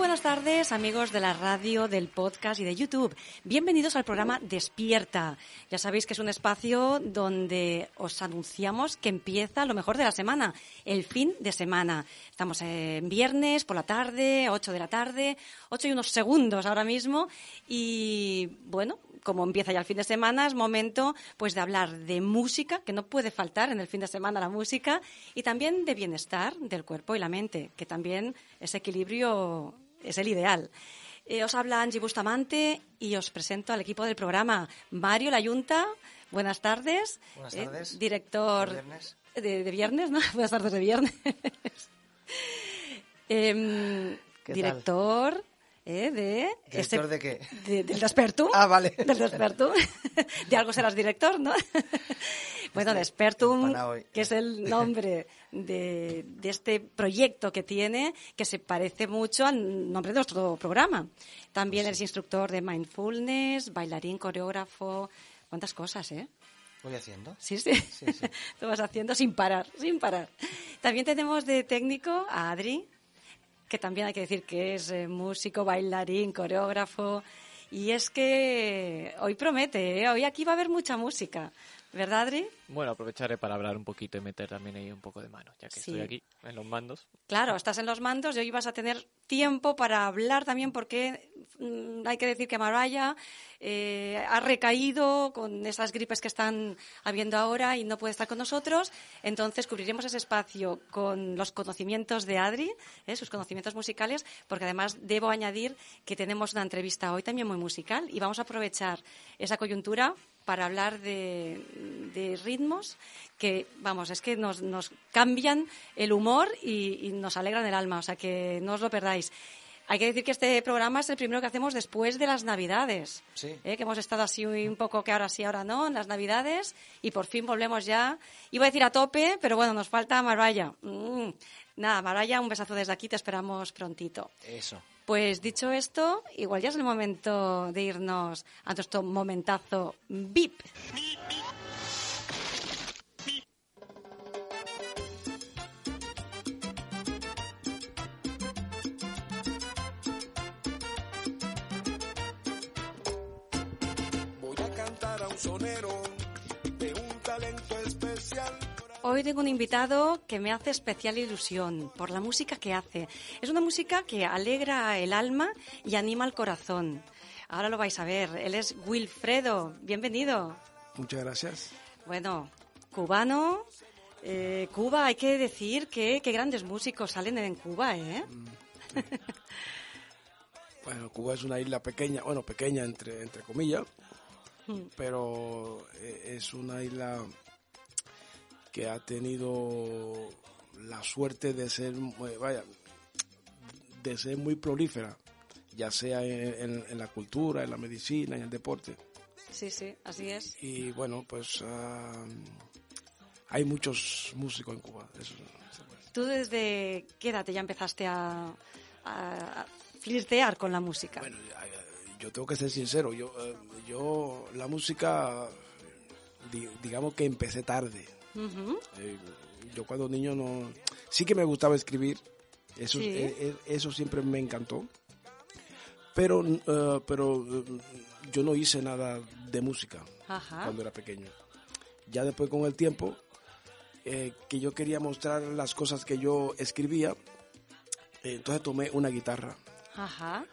Buenas tardes, amigos de la radio, del podcast y de YouTube. Bienvenidos al programa Despierta. Ya sabéis que es un espacio donde os anunciamos que empieza lo mejor de la semana, el fin de semana. Estamos en viernes por la tarde, 8 de la tarde, 8 y unos segundos ahora mismo. Y bueno, como empieza ya el fin de semana, es momento pues de hablar de música, que no puede faltar en el fin de semana la música, y también de bienestar del cuerpo y la mente, que también ese equilibrio es el ideal. Eh, os habla Angie Bustamante y os presento al equipo del programa. Mario Layunta, buenas tardes. Buenas tardes. Eh, director ¿De viernes? De, de viernes, ¿no? Buenas tardes de viernes. ¿Qué tal? director eh, de... ¿Director de qué? de- del Despertum. Ah, vale. Del Despertum. De algo serás director, ¿no? Bueno, Despertum, que es el nombre de, de este proyecto que tiene, que se parece mucho al nombre de nuestro programa. También eres instructor de mindfulness, bailarín, coreógrafo, cuántas cosas, ¿eh? Voy haciendo. Sí, sí. Sí, sí. Lo vas haciendo sin parar, sin parar. También tenemos de técnico a Adri, que también hay que decir que es eh, músico, bailarín, coreógrafo. Y es que hoy promete, ¿eh? hoy aquí va a haber mucha música. ¿Verdad, Adri? Bueno, aprovecharé para hablar un poquito y meter también ahí un poco de mano, ya que Sí. estoy aquí en los mandos. Claro, estás en los mandos y hoy vas a tener tiempo para hablar también porque mm, hay que decir que Maraya eh, ha recaído con esas gripes que están habiendo ahora y no puede estar con nosotros. Entonces cubriremos ese espacio con los conocimientos de Adri, eh, sus conocimientos musicales, porque además debo añadir que tenemos una entrevista hoy también muy musical y vamos a aprovechar esa coyuntura para hablar de, de ritmos que, vamos, es que nos, nos cambian el humor y, y nos alegran el alma, o sea que no os lo perdáis. Hay que decir que este programa es el primero que hacemos después de las Navidades. Sí. ¿eh? Que hemos estado así un poco que ahora sí, ahora no, en las Navidades, y por fin volvemos ya. Iba a decir a tope, pero bueno, nos falta Maraya. Mm. Nada, Maraya, un besazo desde aquí, te esperamos prontito. Eso. Pues dicho esto, igual ya es el momento de irnos a nuestro momentazo VIP. Voy a cantar a un sonero Hoy tengo un invitado que me hace especial ilusión por la música que hace. Es una música que alegra el alma y anima el corazón. Ahora lo vais a ver. Él es Wilfredo. Bienvenido. Muchas gracias. Bueno, cubano. eh, Cuba, hay que decir que qué grandes músicos salen en Cuba, ¿eh? Bueno, Cuba es una isla pequeña, bueno, pequeña entre, entre comillas, pero eh, es una isla que ha tenido la suerte de ser, eh, vaya, de ser muy prolífera, ya sea en, en- en la cultura, en la medicina, en el deporte. Sí, sí, así es. Y bueno, pues ah, hay muchos músicos en Cuba. Eso. ¿Tú desde qué edad ya empezaste a, a- flirtear con la música? Bueno, yo tengo que ser sincero, yo, eh, yo la música, di- digamos que empecé tarde. Eh, yo cuando niño no, sí que me gustaba escribir, eso, Sí. eh, eh, eso siempre me encantó, pero, pero yo no hice nada de música Ajá. cuando era pequeño. Ya después con el tiempo, eh, que yo quería mostrar las cosas que yo escribía, entonces tomé una guitarra. Ajá.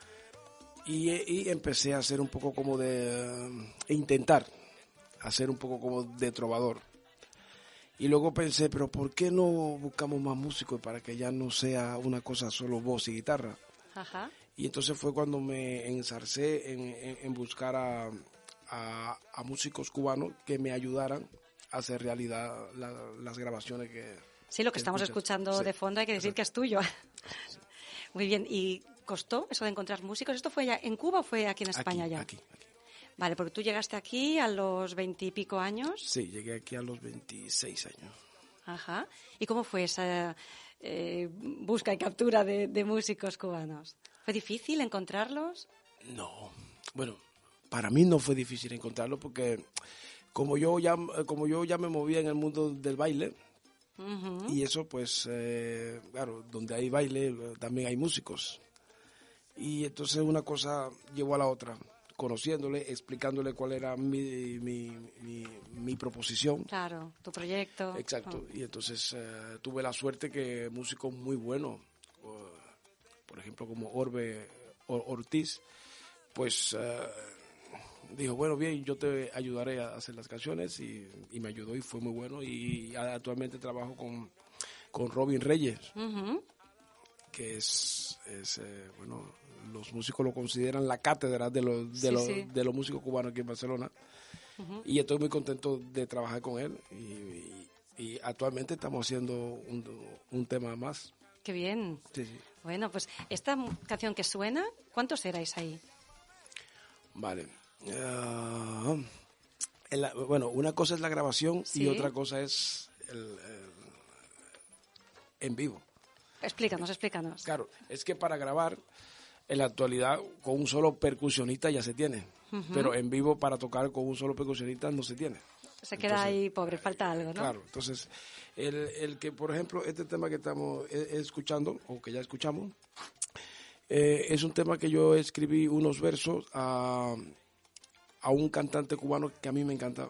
Y, y empecé a hacer un poco como de... intentar hacer un poco como de trovador. Y luego pensé, pero ¿por qué no buscamos más músicos para que ya no sea una cosa solo voz y guitarra? Ajá. Y entonces fue cuando me ensarcé en, en- en buscar a, a- a músicos cubanos que me ayudaran a hacer realidad la- las grabaciones que... Sí, lo que estamos escuchas. escuchando Sí, de fondo hay que decir que es tuyo. Muy bien. ¿Y costó eso de encontrar músicos? ¿Esto fue ya en Cuba o fue aquí en España aquí, ya? Aquí, aquí. Vale, porque tú llegaste aquí a los veintipico años. Sí, llegué aquí a los 26 años. Ajá. ¿Y cómo fue esa eh, busca y captura de, de músicos cubanos? ¿Fue difícil encontrarlos? No, bueno, para mí no fue difícil encontrarlo porque como yo ya, como yo ya me movía en el mundo del baile y eso pues, eh, claro, donde hay baile también hay músicos. Y entonces una cosa llevó a la otra, conociéndole, explicándole cuál era mi, mi, mi, mi proposición. Claro, tu proyecto. Exacto. Oh. Y entonces eh, tuve la suerte que músicos muy buenos, por ejemplo como Orbe Or- Ortiz, pues eh, dijo, bueno, bien, yo te ayudaré a hacer las canciones y, y me ayudó y fue muy bueno. Y actualmente trabajo con, con Robin Reyes. Que es, es, eh, bueno, los músicos lo consideran la cátedra de los, de Sí, los, sí. de los músicos cubanos aquí en Barcelona. Y estoy muy contento de trabajar con él. Y, y- y actualmente estamos haciendo un, un tema más. Qué bien. Sí. Bueno, pues esta canción que suena, ¿cuántos erais ahí? Vale. Ah, la- bueno, una cosa es la grabación y otra cosa es el, el- en vivo. Explícanos, explícanos. Claro, es que para grabar, en la actualidad, con un solo percusionista ya se tiene. Pero en vivo, para tocar con un solo percusionista, no se tiene. Se queda Entonces, ahí pobre, falta algo, ¿no? Claro, entonces, el, el que, por ejemplo, este tema que estamos eh, escuchando, o que ya escuchamos, eh, es un tema que yo escribí unos versos a, a un cantante cubano que a mí me encanta,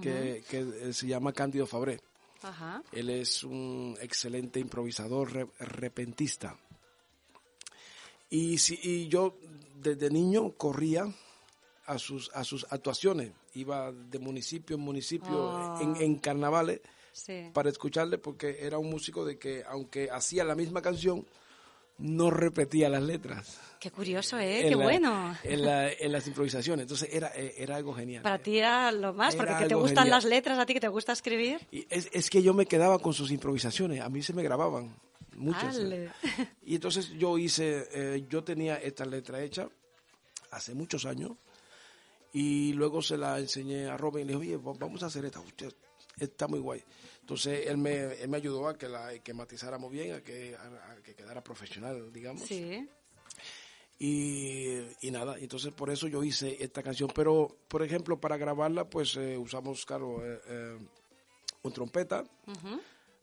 que, que, eh, se llama Cándido Fabré. Ajá. Él es un excelente improvisador, re- repentista. Y, si, y yo desde niño corría a sus, a sus actuaciones. Iba de municipio en municipio Ah. en, en carnavales Sí. para escucharle porque era un músico de que aunque hacía la misma canción, no repetía las letras. Qué curioso, ¿eh? en Qué la- bueno. En, la- en las improvisaciones. Entonces era, eh, era algo genial. Para ti era lo más, Era porque que te gustan genial. las letras, a ti que te gusta escribir. Y es, es que yo me quedaba con sus improvisaciones, a mí se me grababan muchas. Y entonces yo hice, eh, yo tenía esta letra hecha hace muchos años y luego se la enseñé a Robin y le dije, oye, va- vamos a hacer esta, Hostia, está muy guay. Entonces él me, él me ayudó a que la que matizáramos bien, a que, a, a que quedara profesional, digamos. Sí. Y, y nada, entonces por eso yo hice esta canción. Pero, por ejemplo, para grabarla, pues eh, usamos, claro, eh, eh, un trompeta,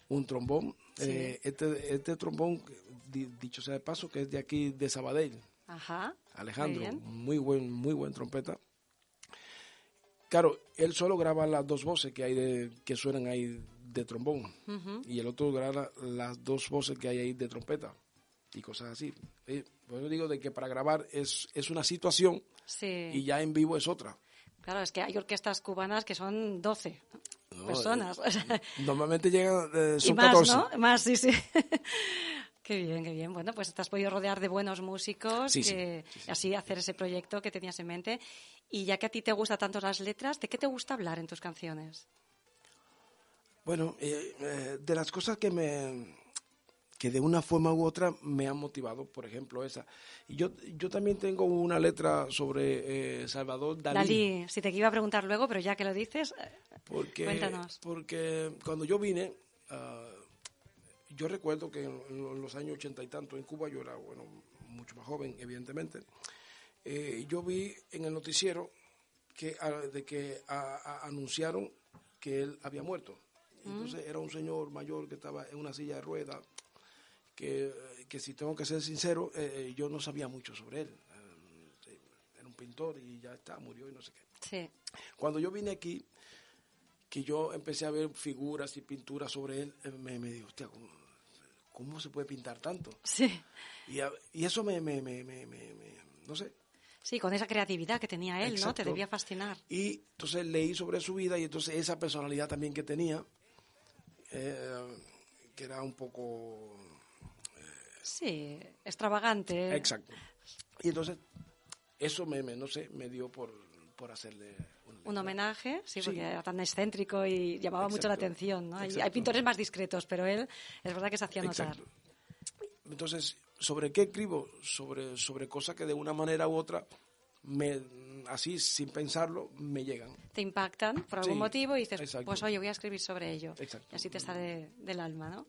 un trombón. Sí. Eh, este, este trombón, di- dicho sea de paso, que es de aquí, de Sabadell, Ajá. Alejandro, Muy muy buen, muy buen trompeta. Claro, él solo graba las dos voces que hay de, que suenan ahí de trombón y el otro graba las dos voces que hay ahí de trompeta y cosas así. Eh, Por eso digo de que para grabar es, es una situación Sí. y ya en vivo es otra. Claro, es que hay orquestas cubanas que son 12 No, personas. sea, Normalmente llegan, eh, y son más, 14. ¿no? Más, sí, sí. qué bien, qué bien. Bueno, pues te has podido rodear de buenos músicos Sí, así hacer ese proyecto que tenías en mente. Y ya que a ti te gustan tanto las letras, ¿de qué te gusta hablar en tus canciones? Bueno, eh, eh, de las cosas que me que de una forma u otra me han motivado, por ejemplo, esa. Y yo, yo también tengo una letra sobre eh, Salvador Dalí. Dalí, si te iba a preguntar luego, pero ya que lo dices, Porque, Cuéntanos. porque cuando yo vine, ah, yo recuerdo que en, en los años ochenta y tanto en Cuba, yo era, bueno, mucho más joven, evidentemente, yo vi en el noticiero que, ah, de que ah, ah, anunciaron que él había muerto. Entonces era un señor mayor que estaba en una silla de ruedas, que, que si tengo que ser sincero, eh, eh, yo no sabía mucho sobre él. Eh, era un pintor y ya está, murió y no sé qué. sí. Cuando yo vine aquí, que yo empecé a ver figuras y pinturas sobre él, eh, me, me digo, hostia, ¿cómo, cómo se puede pintar tanto? Sí. Y, a- y eso me, me, me, no sé. Sí, con esa creatividad que tenía él, ¿no? Te Exacto. debía fascinar. Y entonces leí sobre su vida y entonces esa personalidad también que tenía, eh, que era un poco... Sí, extravagante. Exacto. Y entonces eso me, me, no sé, me dio por, por hacerle un, Un homenaje, sí, Sí. porque era tan excéntrico y llamaba mucho la atención, ¿no? Hay, pintores más discretos, pero él es verdad que se hacía notar. Exacto. Entonces, ¿sobre qué escribo? Sobre, sobre cosas que de una manera u otra, me, así sin pensarlo, me llegan. Te impactan por algún Sí, motivo y dices, exacto. pues oye, voy a escribir sobre ello. Exacto. Y así te sale del alma, ¿no?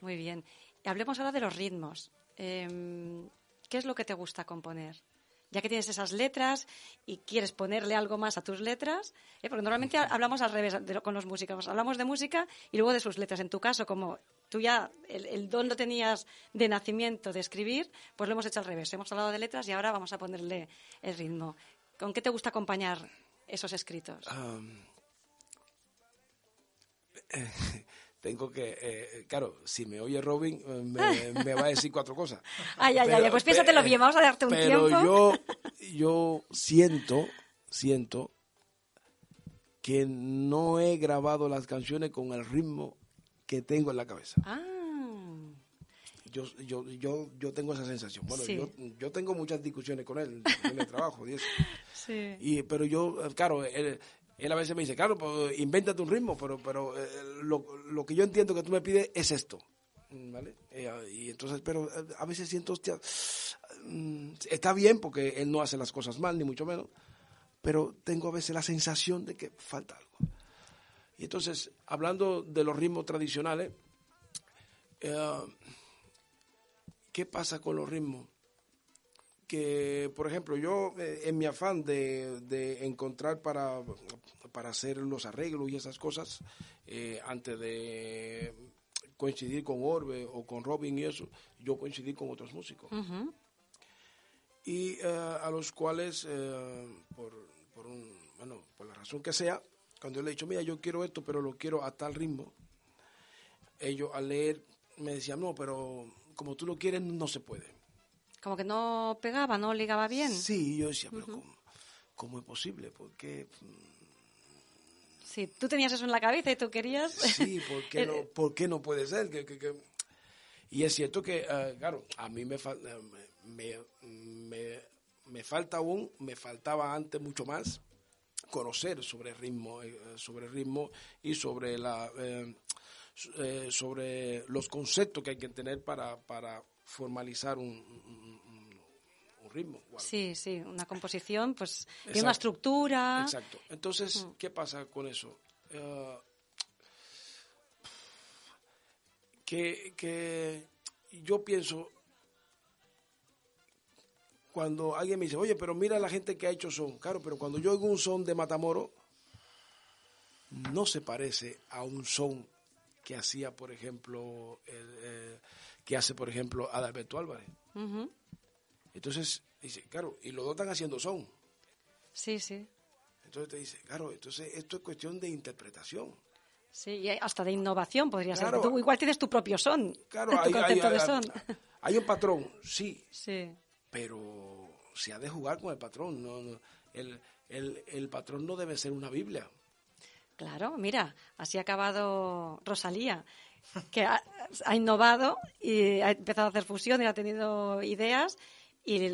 Muy bien. Hablemos ahora de los ritmos. Em, ¿Qué es lo que te gusta componer? Ya que tienes esas letras y quieres ponerle algo más a tus letras, ¿eh? porque normalmente hablamos al revés con los músicos, hablamos de música y luego de sus letras. En tu caso, como tú ya el, don lo tenías de nacimiento de escribir, pues lo hemos hecho al revés. Hemos hablado de letras y ahora vamos a ponerle el ritmo. ¿Con qué te gusta acompañar esos escritos? Eh, tengo que, eh, claro, si me oye Robin, eh, me, va a decir cuatro cosas. Ay, ay, ay, pues piénsatelo bien, vamos a darte un pero tiempo. yo, yo siento, siento que no he grabado las canciones con el ritmo que tengo en la cabeza. Ah. Yo, yo, yo, yo tengo esa sensación. Bueno, yo, yo tengo muchas discusiones con él en el trabajo y eso. Sí. Y, pero yo, claro, él, él a veces me dice, claro, pues invéntate un ritmo, pero, pero eh, lo, lo, que yo entiendo que tú me pides es esto. ¿Vale? Eh, y entonces, pero eh, a veces siento, hostia, mm, está bien porque él no hace las cosas mal, ni mucho menos, pero tengo a veces la sensación de que falta algo. Y entonces, hablando de los ritmos tradicionales, ¿qué pasa con los ritmos? Que, por ejemplo, yo eh, en mi afán de, de, encontrar para, para hacer los arreglos y esas cosas, eh, antes de coincidir con Orbe o con Robin y eso, yo coincidí con otros músicos. Y eh, a los cuales, por, por, un, bueno, por la razón que sea, cuando yo le he dicho, mira, yo quiero esto, pero lo quiero a tal ritmo, ellos al leer me decían, no, pero como tú lo quieres, no se puede. Como que no pegaba, no ligaba bien. Sí, yo decía, pero ¿cómo, es posible? Porque... Sí, tú tenías eso en la cabeza y tú querías... Sí, ¿por qué no, ¿por qué no puede ser? Y es cierto que, eh, claro, a mí me, me, me, me, falta aún, me faltaba antes mucho más conocer sobre el ritmo, eh, sobre el ritmo y sobre la... Eh, sobre los conceptos que hay que tener para, para formalizar un, ritmo. Sí, sí, una composición, pues, tiene una estructura. Exacto. Entonces, ¿qué pasa con eso? Eh, que, que yo pienso, cuando alguien me dice, oye, pero mira la gente que ha hecho son, claro, pero cuando yo oigo un son de Matamoro, no se parece a un son que hacía, por ejemplo, el, eh, que hace, por ejemplo, Adalberto Álvarez. Entonces, dice, claro, y los dos están haciendo son. Sí, sí. Entonces te dice, claro, entonces esto es cuestión de interpretación. Sí, y hasta de innovación podría ser. Tú igual tienes tu propio son. Claro, tu hay, concepto hay, de son. hay, un patrón, sí. Sí. Pero se ha de jugar con el patrón. No, el, el, el patrón no debe ser una Biblia. Claro, mira, así ha acabado Rosalía, que ha, innovado y ha empezado a hacer fusión y ha tenido ideas y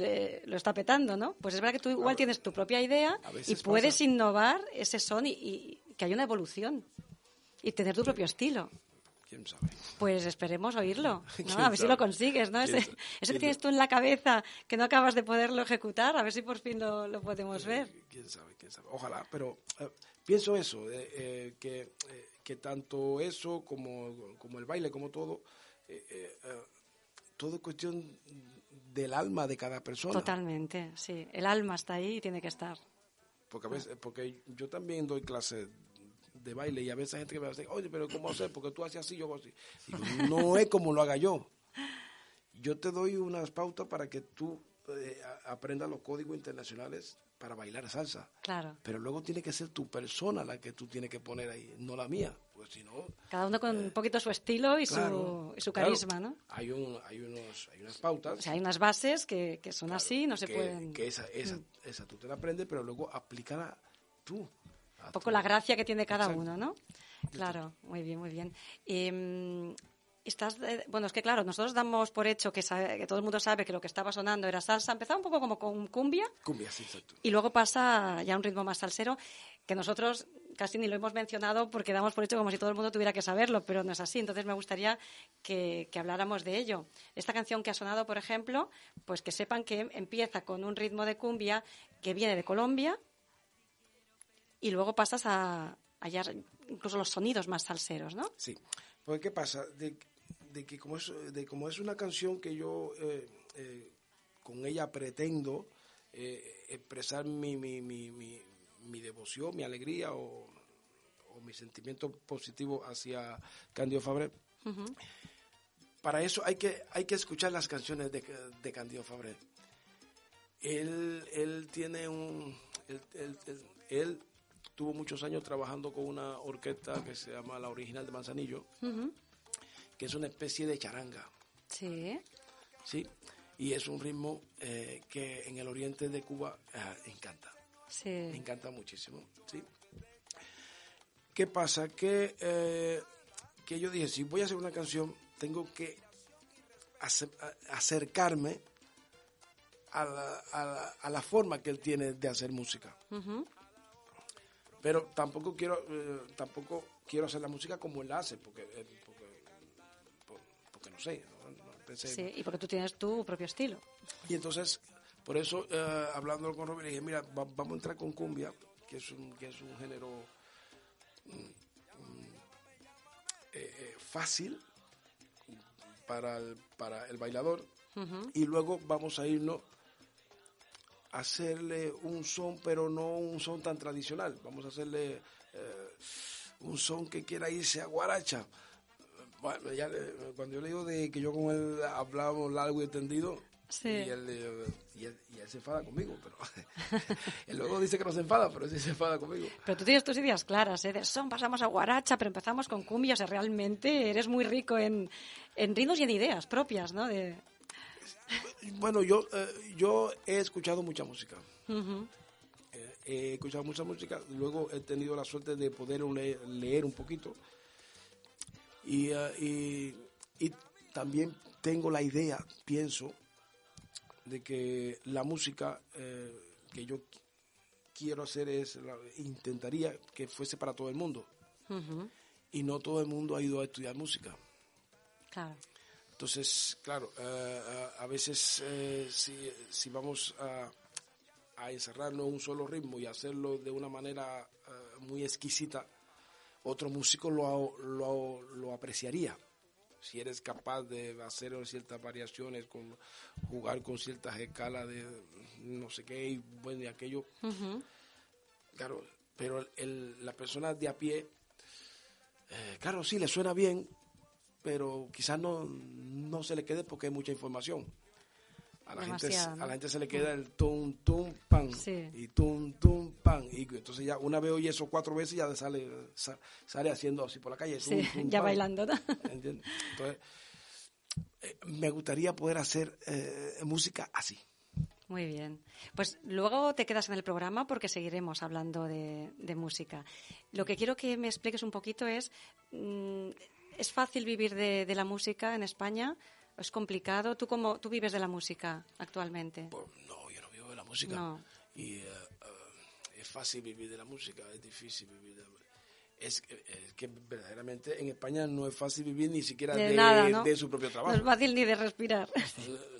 lo está petando, ¿no? Pues es verdad que tú igual tienes tu propia idea y puedes innovar ese son y, que haya una evolución y tener tu propio estilo. ¿Quién sabe? Pues esperemos oírlo, ¿no? A ver si lo consigues, ¿no? Ese, eso que tienes tú en la cabeza, que no acabas de poderlo ejecutar, a ver si por fin lo, podemos ver. ¿Quién sabe? ¿Quién sabe? Ojalá, pero eh, pienso eso, eh, eh, que, que, tanto eso como, como, el baile, como todo, todo es cuestión del alma de cada persona. Totalmente, sí. El alma está ahí y tiene que estar. Porque a veces, porque yo también doy clases de baile y a veces hay gente que me dice, oye, pero ¿cómo hacer? Porque tú haces así, yo hago así. no es como lo haga yo. Yo te doy unas pautas para que tú eh, aprendas los códigos internacionales para bailar salsa. Claro. Pero luego tiene que ser tu persona la que tú tienes que poner ahí, no la mía. Pues si no, Cada uno con un poquito su estilo y, su, su, carisma, ¿no? Hay, un, hay, unos, hay unas pautas. O sea, hay unas bases que, que son así, no se pueden... Que esa, esa, mm. esa tú te la aprendes, pero luego aplícala tú. Un poco la gracia que tiene cada uno, ¿no? Claro, muy bien, muy bien. Eh, estás, bueno, es que claro, nosotros damos por hecho que, que, todo el mundo sabe que lo que estaba sonando era salsa. Empezaba un poco como con cumbia. Cumbia, sí, exacto. Y luego pasa ya a un ritmo más salsero, que nosotros casi ni lo hemos mencionado porque damos por hecho como si todo el mundo tuviera que saberlo, pero no es así. Entonces me gustaría que, que habláramos de ello. Esta canción que ha sonado, por ejemplo, pues que sepan que empieza con un ritmo de cumbia que viene de Colombia y luego pasas a hallar incluso los sonidos más salseros, ¿no? Sí. Pues, ¿qué pasa? De, de que como es, de como es una canción que yo eh, eh, con ella pretendo eh, expresar mi, mi, mi, mi, mi devoción, mi alegría o, o mi sentimiento positivo hacia Candido Fabre. Para eso hay que, hay que escuchar las canciones de, de Candido Fabre. Él, él tiene un... Él, él- él- él tuvo muchos años trabajando con una orquesta que se llama La Original de Manzanillo. Que es una especie de charanga. Sí. ¿sí? Y es un ritmo eh, que en el oriente de Cuba ah, encanta, me Sí. encanta muchísimo, ¿sí? ¿Qué pasa? Que, eh, que yo dije, si voy a hacer una canción, tengo que ace- acercarme a la, a la- a la forma que él tiene de hacer música. Pero tampoco quiero, eh, tampoco quiero hacer la música como él hace, porque, eh, sé. pensé- Sí, y porque tú tienes tu propio estilo. Y entonces, por eso, eh, hablando con Robert, dije, mira, va- vamos a entrar con cumbia, que es un, que es un género mm, mm, eh, eh, fácil para el, para el bailador, y luego vamos a irnos a hacerle un son, pero no un son tan tradicional. Vamos a hacerle eh, un son que quiera irse a guaracha. Bueno, ya le- cuando yo le digo de que yo con él hablábamos largo y entendido, Sí. y, él, eh, y, él, y él se enfada conmigo, pero él luego dice que no se enfada, pero sí se enfada conmigo. Pero tú tienes tus ideas claras, ¿eh? De son, pasamos a guaracha, pero empezamos con cumbia. O sea, realmente eres muy rico en, en ritmos y en ideas propias, ¿no? De... Bueno, yo, eh, yo he escuchado mucha música. Eh, he escuchado mucha música, luego he tenido la suerte de poder le- leer un poquito y, eh, y- y también tengo la idea, pienso, de que la música eh, que yo qui- quiero hacer es, la- intentaría que fuese para todo el mundo y no todo el mundo ha ido a estudiar música. Claro. Entonces, claro, eh, a, a veces eh, si, si vamos a, a encerrarnos en un solo ritmo y hacerlo de una manera muy exquisita, otro músico lo, lo, lo apreciaría. Si eres capaz de hacer ciertas variaciones, con, jugar con ciertas escalas de no sé qué y bueno y aquello, claro, pero el- la persona de a pie, eh, claro, sí, le suena bien, pero quizás no, no se le quede porque hay mucha información. A la, gente, a la gente se le queda el tum, tum, pan. Sí. Y tum, tum, pan. Y entonces ya una vez oye eso cuatro veces ya sale, sa- sale haciendo así por la calle. Sí, tum, tum, ya pan. bailando. ¿no? ¿Entiendes? Entonces, eh, me gustaría poder hacer eh, música así. Muy bien. Pues luego te quedas en el programa porque seguiremos hablando de, de música. Lo que quiero que me expliques un poquito es, mm, ¿es fácil vivir de, de la música en España? ¿Es complicado? ¿Tú cómo tú vives de la música actualmente? Pues, no, yo no vivo de la música. No. Y eh, eh, es fácil vivir de la música, es difícil vivir de la música. Es, que- es que verdaderamente en España no es fácil vivir ni siquiera De de, nada, ¿no? de su propio No trabajo. es fácil ni de respirar.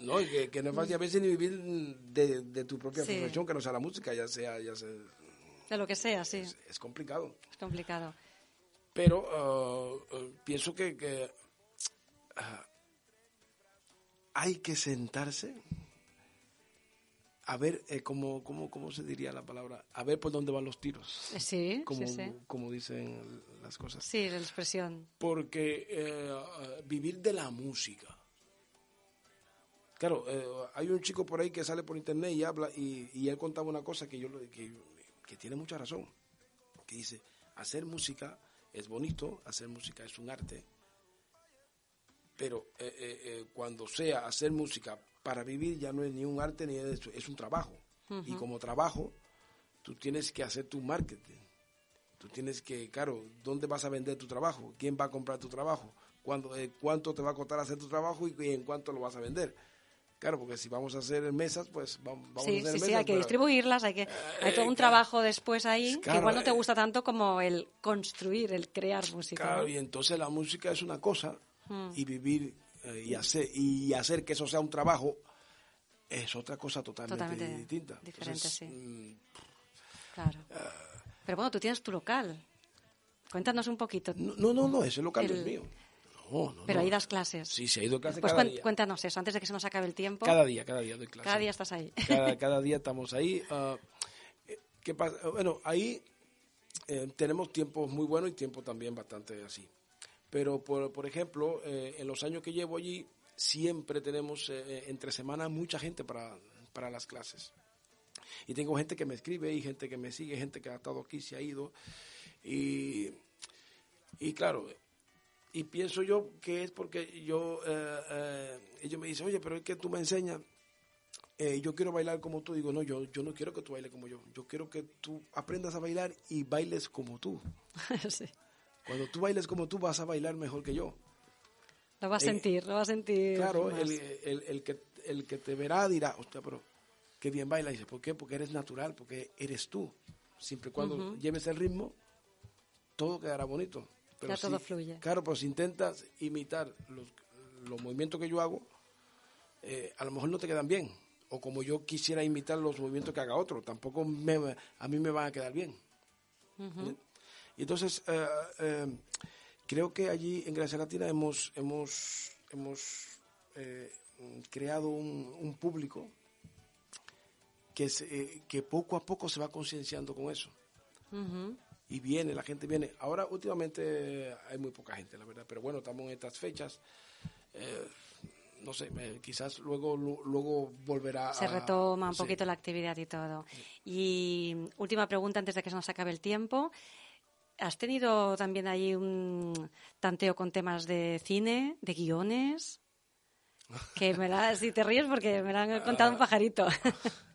No, y que, que no es fácil a veces ni vivir de, de tu propia Sí. profesión, que no sea la música, ya sea, ya sea De lo que sea, sí. es, es complicado. Es complicado. Pero eh, eh, pienso que, que, ah, hay que sentarse a ver eh, cómo, cómo, cómo se diría la palabra, a ver por dónde van los tiros, Eh, Sí, como, sí, sí. como dicen las cosas. Sí, la expresión. Porque eh, vivir de la música. Claro, eh, hay un chico por ahí que sale por internet y habla y, y él contaba una cosa que yo lo- que, que tiene mucha razón. Que dice, hacer música es bonito, hacer música es un arte, pero eh, eh, eh, cuando sea hacer música para vivir ya no es ni un arte ni es, es un trabajo. Y como trabajo, tú tienes que hacer tu marketing. Tú tienes que, claro, ¿dónde vas a vender tu trabajo? ¿Quién va a comprar tu trabajo? ¿Cuándo, eh, ¿Cuánto te va a costar hacer tu trabajo y, y en cuánto lo vas a vender? Claro, porque si vamos a hacer mesas, pues vam- vamos, Sí, a hacer sí, mesas. sí, hay que pero- distribuirlas, hay que hay todo un claro. trabajo después ahí que igual no te eh. gusta tanto como el construir, el crear música. Claro, ¿no? y entonces la música es una cosa Mm. y vivir eh, y hacer y hacer que eso sea un trabajo es otra cosa totalmente, Totalmente distinta. diferente, Entonces, sí. mm, Claro. Pero bueno, tú tienes tu local. Cuéntanos un poquito. No, no, no, no, ese local El- es mío. No, no, Pero ahí das clases. Sí, sí, he ido a clase Pues cada día. cuéntanos eso, antes de que se nos acabe el tiempo. Cada día, cada día doy clase. Cada día estás ahí. Cada, cada día estamos ahí. Ah, eh, ¿qué pasa? Bueno, ahí eh, tenemos tiempos muy buenos y tiempos también bastante así. Pero, por, por ejemplo, eh, en los años que llevo allí, siempre tenemos eh, entre semanas mucha gente para, para las clases. Y tengo gente que me escribe y gente que me sigue, gente que ha estado aquí, se ha ido. Y, y claro, y pienso yo que es porque yo, eh, eh, ellos me dicen, oye, pero es que tú me enseñas, eh, yo quiero bailar como tú. Digo, no, yo, yo no quiero que tú bailes como yo. Yo quiero que tú aprendas a bailar y bailes como tú. sí. Cuando tú bailes como tú, vas a bailar mejor que yo. Lo vas a Eh, sentir, lo vas a sentir. Claro, el, el, el que, el que te verá dirá, hostia, pero qué bien baila. Dice, ¿por qué? Porque eres natural, porque eres tú. Siempre y cuando lleves el ritmo, todo quedará bonito. Ya todo fluye. Claro, pues si intentas imitar los, los movimientos que yo hago, eh, a lo mejor no te quedan bien. O como yo quisiera imitar los movimientos que haga otro, tampoco me, a mí me van a quedar bien. ¿Eh? Y entonces, eh, eh, creo que allí en Gracia Latina hemos, hemos, hemos eh, creado un, un público que, se- eh, que poco a poco se va concienciando con eso. Y viene, la gente viene. Ahora, últimamente, hay muy poca gente, la verdad. Pero bueno, estamos en estas fechas. No sé, quizás luego, lu- luego volverá Se a... retoma un sí. poquito la actividad y todo. Y última pregunta antes de que se nos acabe el tiempo. ¿Has tenido también ahí un tanteo con temas de cine, de guiones? Que me la, si te ríes porque me lo han contado un pajarito.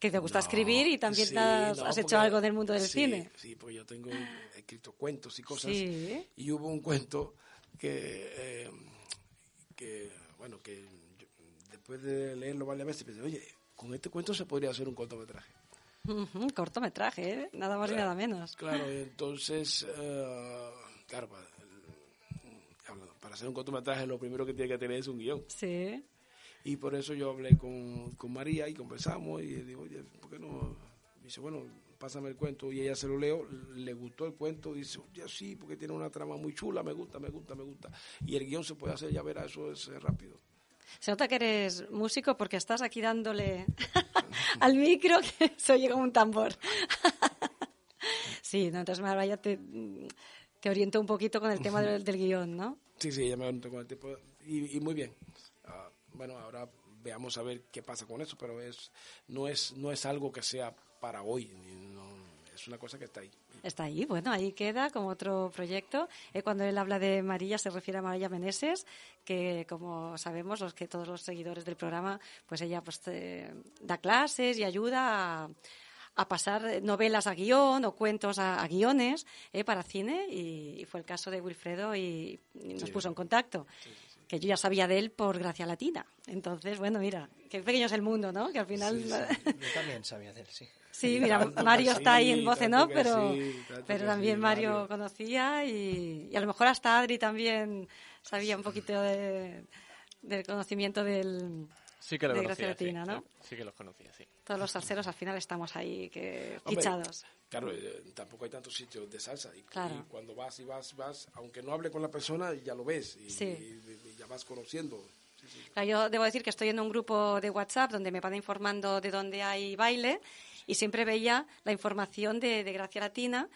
que te gusta Ah. No, escribir y también sí, has, no, has hecho algo del mundo del sí, cine. Sí, porque yo tengo escrito cuentos y cosas. Sí. Y hubo un cuento que, eh, que bueno, que yo, después de leerlo varias veces pensé, oye, con este cuento se podría hacer un cortometraje. Ujú, cortometraje, ¿eh? nada más y nada menos. Claro, y entonces, eh, claro, para, hacer un cortometraje lo primero que tiene que tener es un guion. Sí. Y por eso yo hablé con, con María y conversamos y digo, oye, ¿por qué no? Dice, bueno, pásame el cuento y ella se lo leo, le gustó el cuento, dice, oye, sí, porque tiene una trama muy chula, me gusta, me gusta, me gusta. Y el guion se puede hacer, ya verá, eso es eh, rápido. Se nota que eres músico porque estás aquí dándole al micro que se oye como un tambor. sí, no, entonces Mara ya te, te oriento un poquito con el tema del, del guion, ¿no? Sí, sí, ella me orientó con el tipo, y, y muy bien. Ah, bueno, ahora veamos a ver qué pasa con eso, pero es no es no es algo que sea para hoy, no, es una cosa que está ahí. Está ahí, bueno, ahí queda como otro proyecto. Eh, cuando él habla de María se refiere a María Meneses, que como sabemos, los que todos los seguidores del programa, pues ella pues eh, da clases y ayuda a, a pasar novelas a guion o cuentos a, a guiones eh, para cine y, y fue el caso de Wilfredo y, y nos Sí. puso en contacto. Que yo ya sabía de él por Gracia Latina. Entonces, bueno, mira, qué pequeño es el mundo, ¿no? Que al final. Yo también sabía de él, sí. Sí, mira, Mario está ahí en voz en off, pero, pero también Mario, conocía y, y a lo mejor hasta Adri también sabía un poquito de, del conocimiento del... Sí que lo de conocía, Gracia Latina, sí, ¿no? sí, sí que los conocía, sí. Todos los salseros al final estamos ahí que Hombre, fichados. Claro, eh, tampoco hay tantos sitios de salsa. Y, Claro. y cuando vas y vas, vas, aunque no hable con la persona, ya lo ves y, Sí. y- y ya vas conociendo. Claro, yo debo decir que estoy en un grupo de WhatsApp donde me van informando de dónde hay baile y siempre veía la información de, de Gracia Latina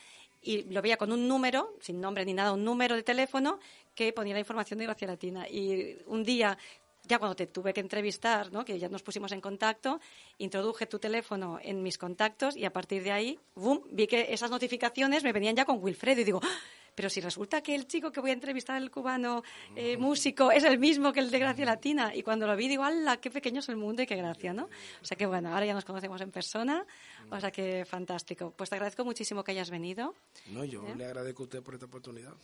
y lo veía con un número, sin nombre ni nada, un número de teléfono que ponía la información de Gracia Latina. Y un día, ya cuando te tuve que entrevistar, ¿no? que ya nos pusimos en contacto, introduje tu teléfono en mis contactos y a partir de ahí, boom, vi que esas notificaciones me venían ya con Wilfredo y digo, ¡Ah! Pero si resulta que el chico que voy a entrevistar, el cubano eh, músico, es el mismo que el de Gracia Latina. Y cuando lo vi, digo, ¡hala! ¡Qué pequeño es el mundo y qué gracia, ¿no? O sea que bueno, ahora ya nos conocemos en persona. O sea que fantástico. Pues te agradezco muchísimo que hayas venido. No, yo ¿Eh? le agradezco a usted por esta oportunidad.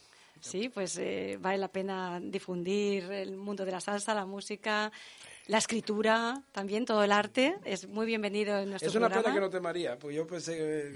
Sí, pues eh, vale la pena difundir el mundo de la salsa, la música, la escritura, también todo el arte. Es muy bienvenido en nuestro Es una programa. pena que no te María, porque yo pensé, que,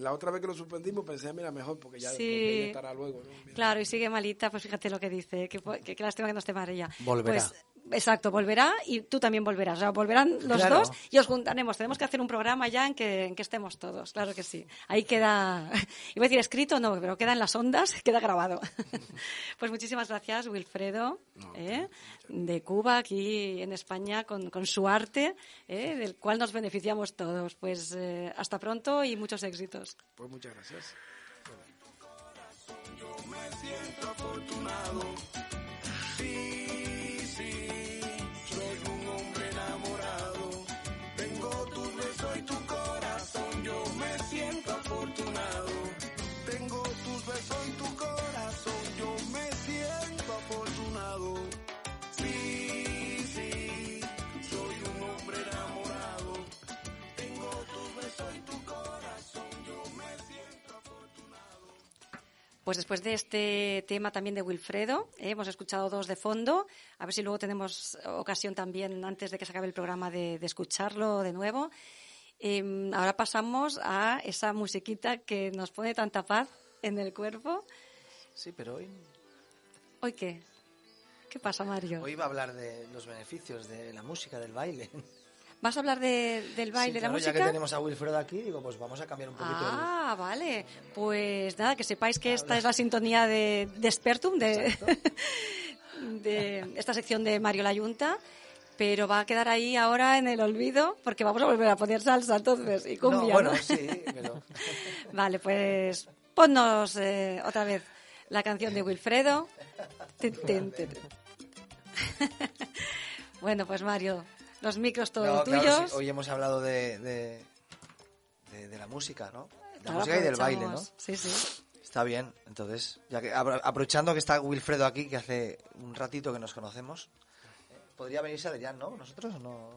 la otra vez que lo suspendimos, pensé, mira, mejor, porque ya Sí. porque ella estará luego. Claro, y sigue malita, pues fíjate lo que dice, que, lástima que no esté María. Volverá. Pues Exacto, volverá y tú también volverás. O sea, volverán los Claro. dos y os juntaremos. Tenemos que hacer un programa ya en que, en que estemos todos, claro que sí. Ahí queda, iba a decir escrito, no, pero queda en las ondas, queda grabado. Pues muchísimas gracias, Wilfredo, ¿eh? de Cuba, aquí en España, con, con su arte, ¿eh? del cual nos beneficiamos todos. Pues eh, hasta pronto y muchos éxitos. Pues muchas gracias. Pues después de este tema también de Wilfredo, eh, hemos escuchado dos de fondo. A ver si luego tenemos ocasión también, antes de que se acabe el programa, de, de escucharlo de nuevo. Eh, ahora pasamos a esa musiquita que nos pone tanta paz en el cuerpo. Sí, pero hoy, ¿Hoy qué? ¿Qué pasa, Mario? hoy va a hablar de los beneficios de la música, del baile. ¿Vas a hablar de- del baile, Sí, de la claro, música? Ya que tenemos a Wilfredo aquí, digo, pues vamos a cambiar un poquito el- Ah, vale. Pues nada, que sepáis que esta es la sintonía de, de Expertum, de, de esta sección de Mario Layunta, pero va a quedar ahí ahora en el olvido porque vamos a volver a poner salsa entonces y cumbia. No, ¿no? bueno, sí, pero... Vale, pues ponnos eh, otra vez la canción de Wilfredo. Bueno, pues Mario, los micros todos No, claro, tuyos. sí, hoy hemos hablado de, de, de- de la música, ¿no? De la Claro, música y del baile, ¿no? Sí, sí. Está bien, entonces, ya que apro- aprovechando que está Wilfredo aquí, que hace un ratito que nos conocemos, podría venirse Adrián, ¿no? ¿Nosotros o no?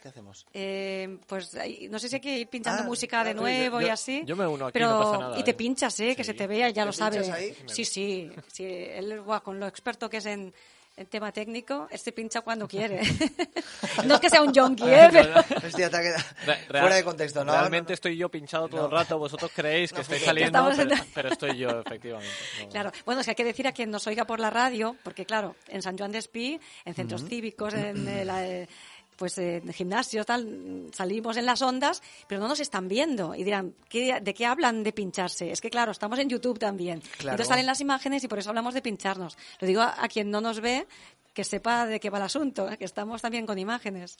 ¿Qué hacemos? Eh, pues no sé si hay que ir pinchando Ah, música de nuevo yo- y así. yo me uno aquí, pero, no pasa nada, Y te ¿eh? pinchas, ¿eh? Que se te vea, ya lo sabe. pinchas ahí? Sí, sí, sí. Él, guau, con lo experto que es en, en tema técnico, este pincha cuando quiere. no es que sea un yonki, ¿eh? Pero- Hostia, te ha quedado Re- real- fuera de contexto, ¿no? Realmente no, no. estoy yo pinchado todo el rato. Vosotros creéis que No estoy saliendo, pero, en- pero estoy yo, efectivamente. No. Claro, bueno, es que hay que decir a quien nos oiga por la radio, porque claro, en San Juan de Espí, en centros cívicos, en el, eh, pues en gimnasios, tal, salimos en las ondas, pero no nos están viendo y dirán, ¿qué- ¿de qué hablan de pincharse? Es que claro, estamos en YouTube también. Claro. Entonces salen las imágenes y por eso hablamos de pincharnos. Lo digo a, a quien no nos ve, que sepa de qué va el asunto, ¿eh? que estamos también con imágenes.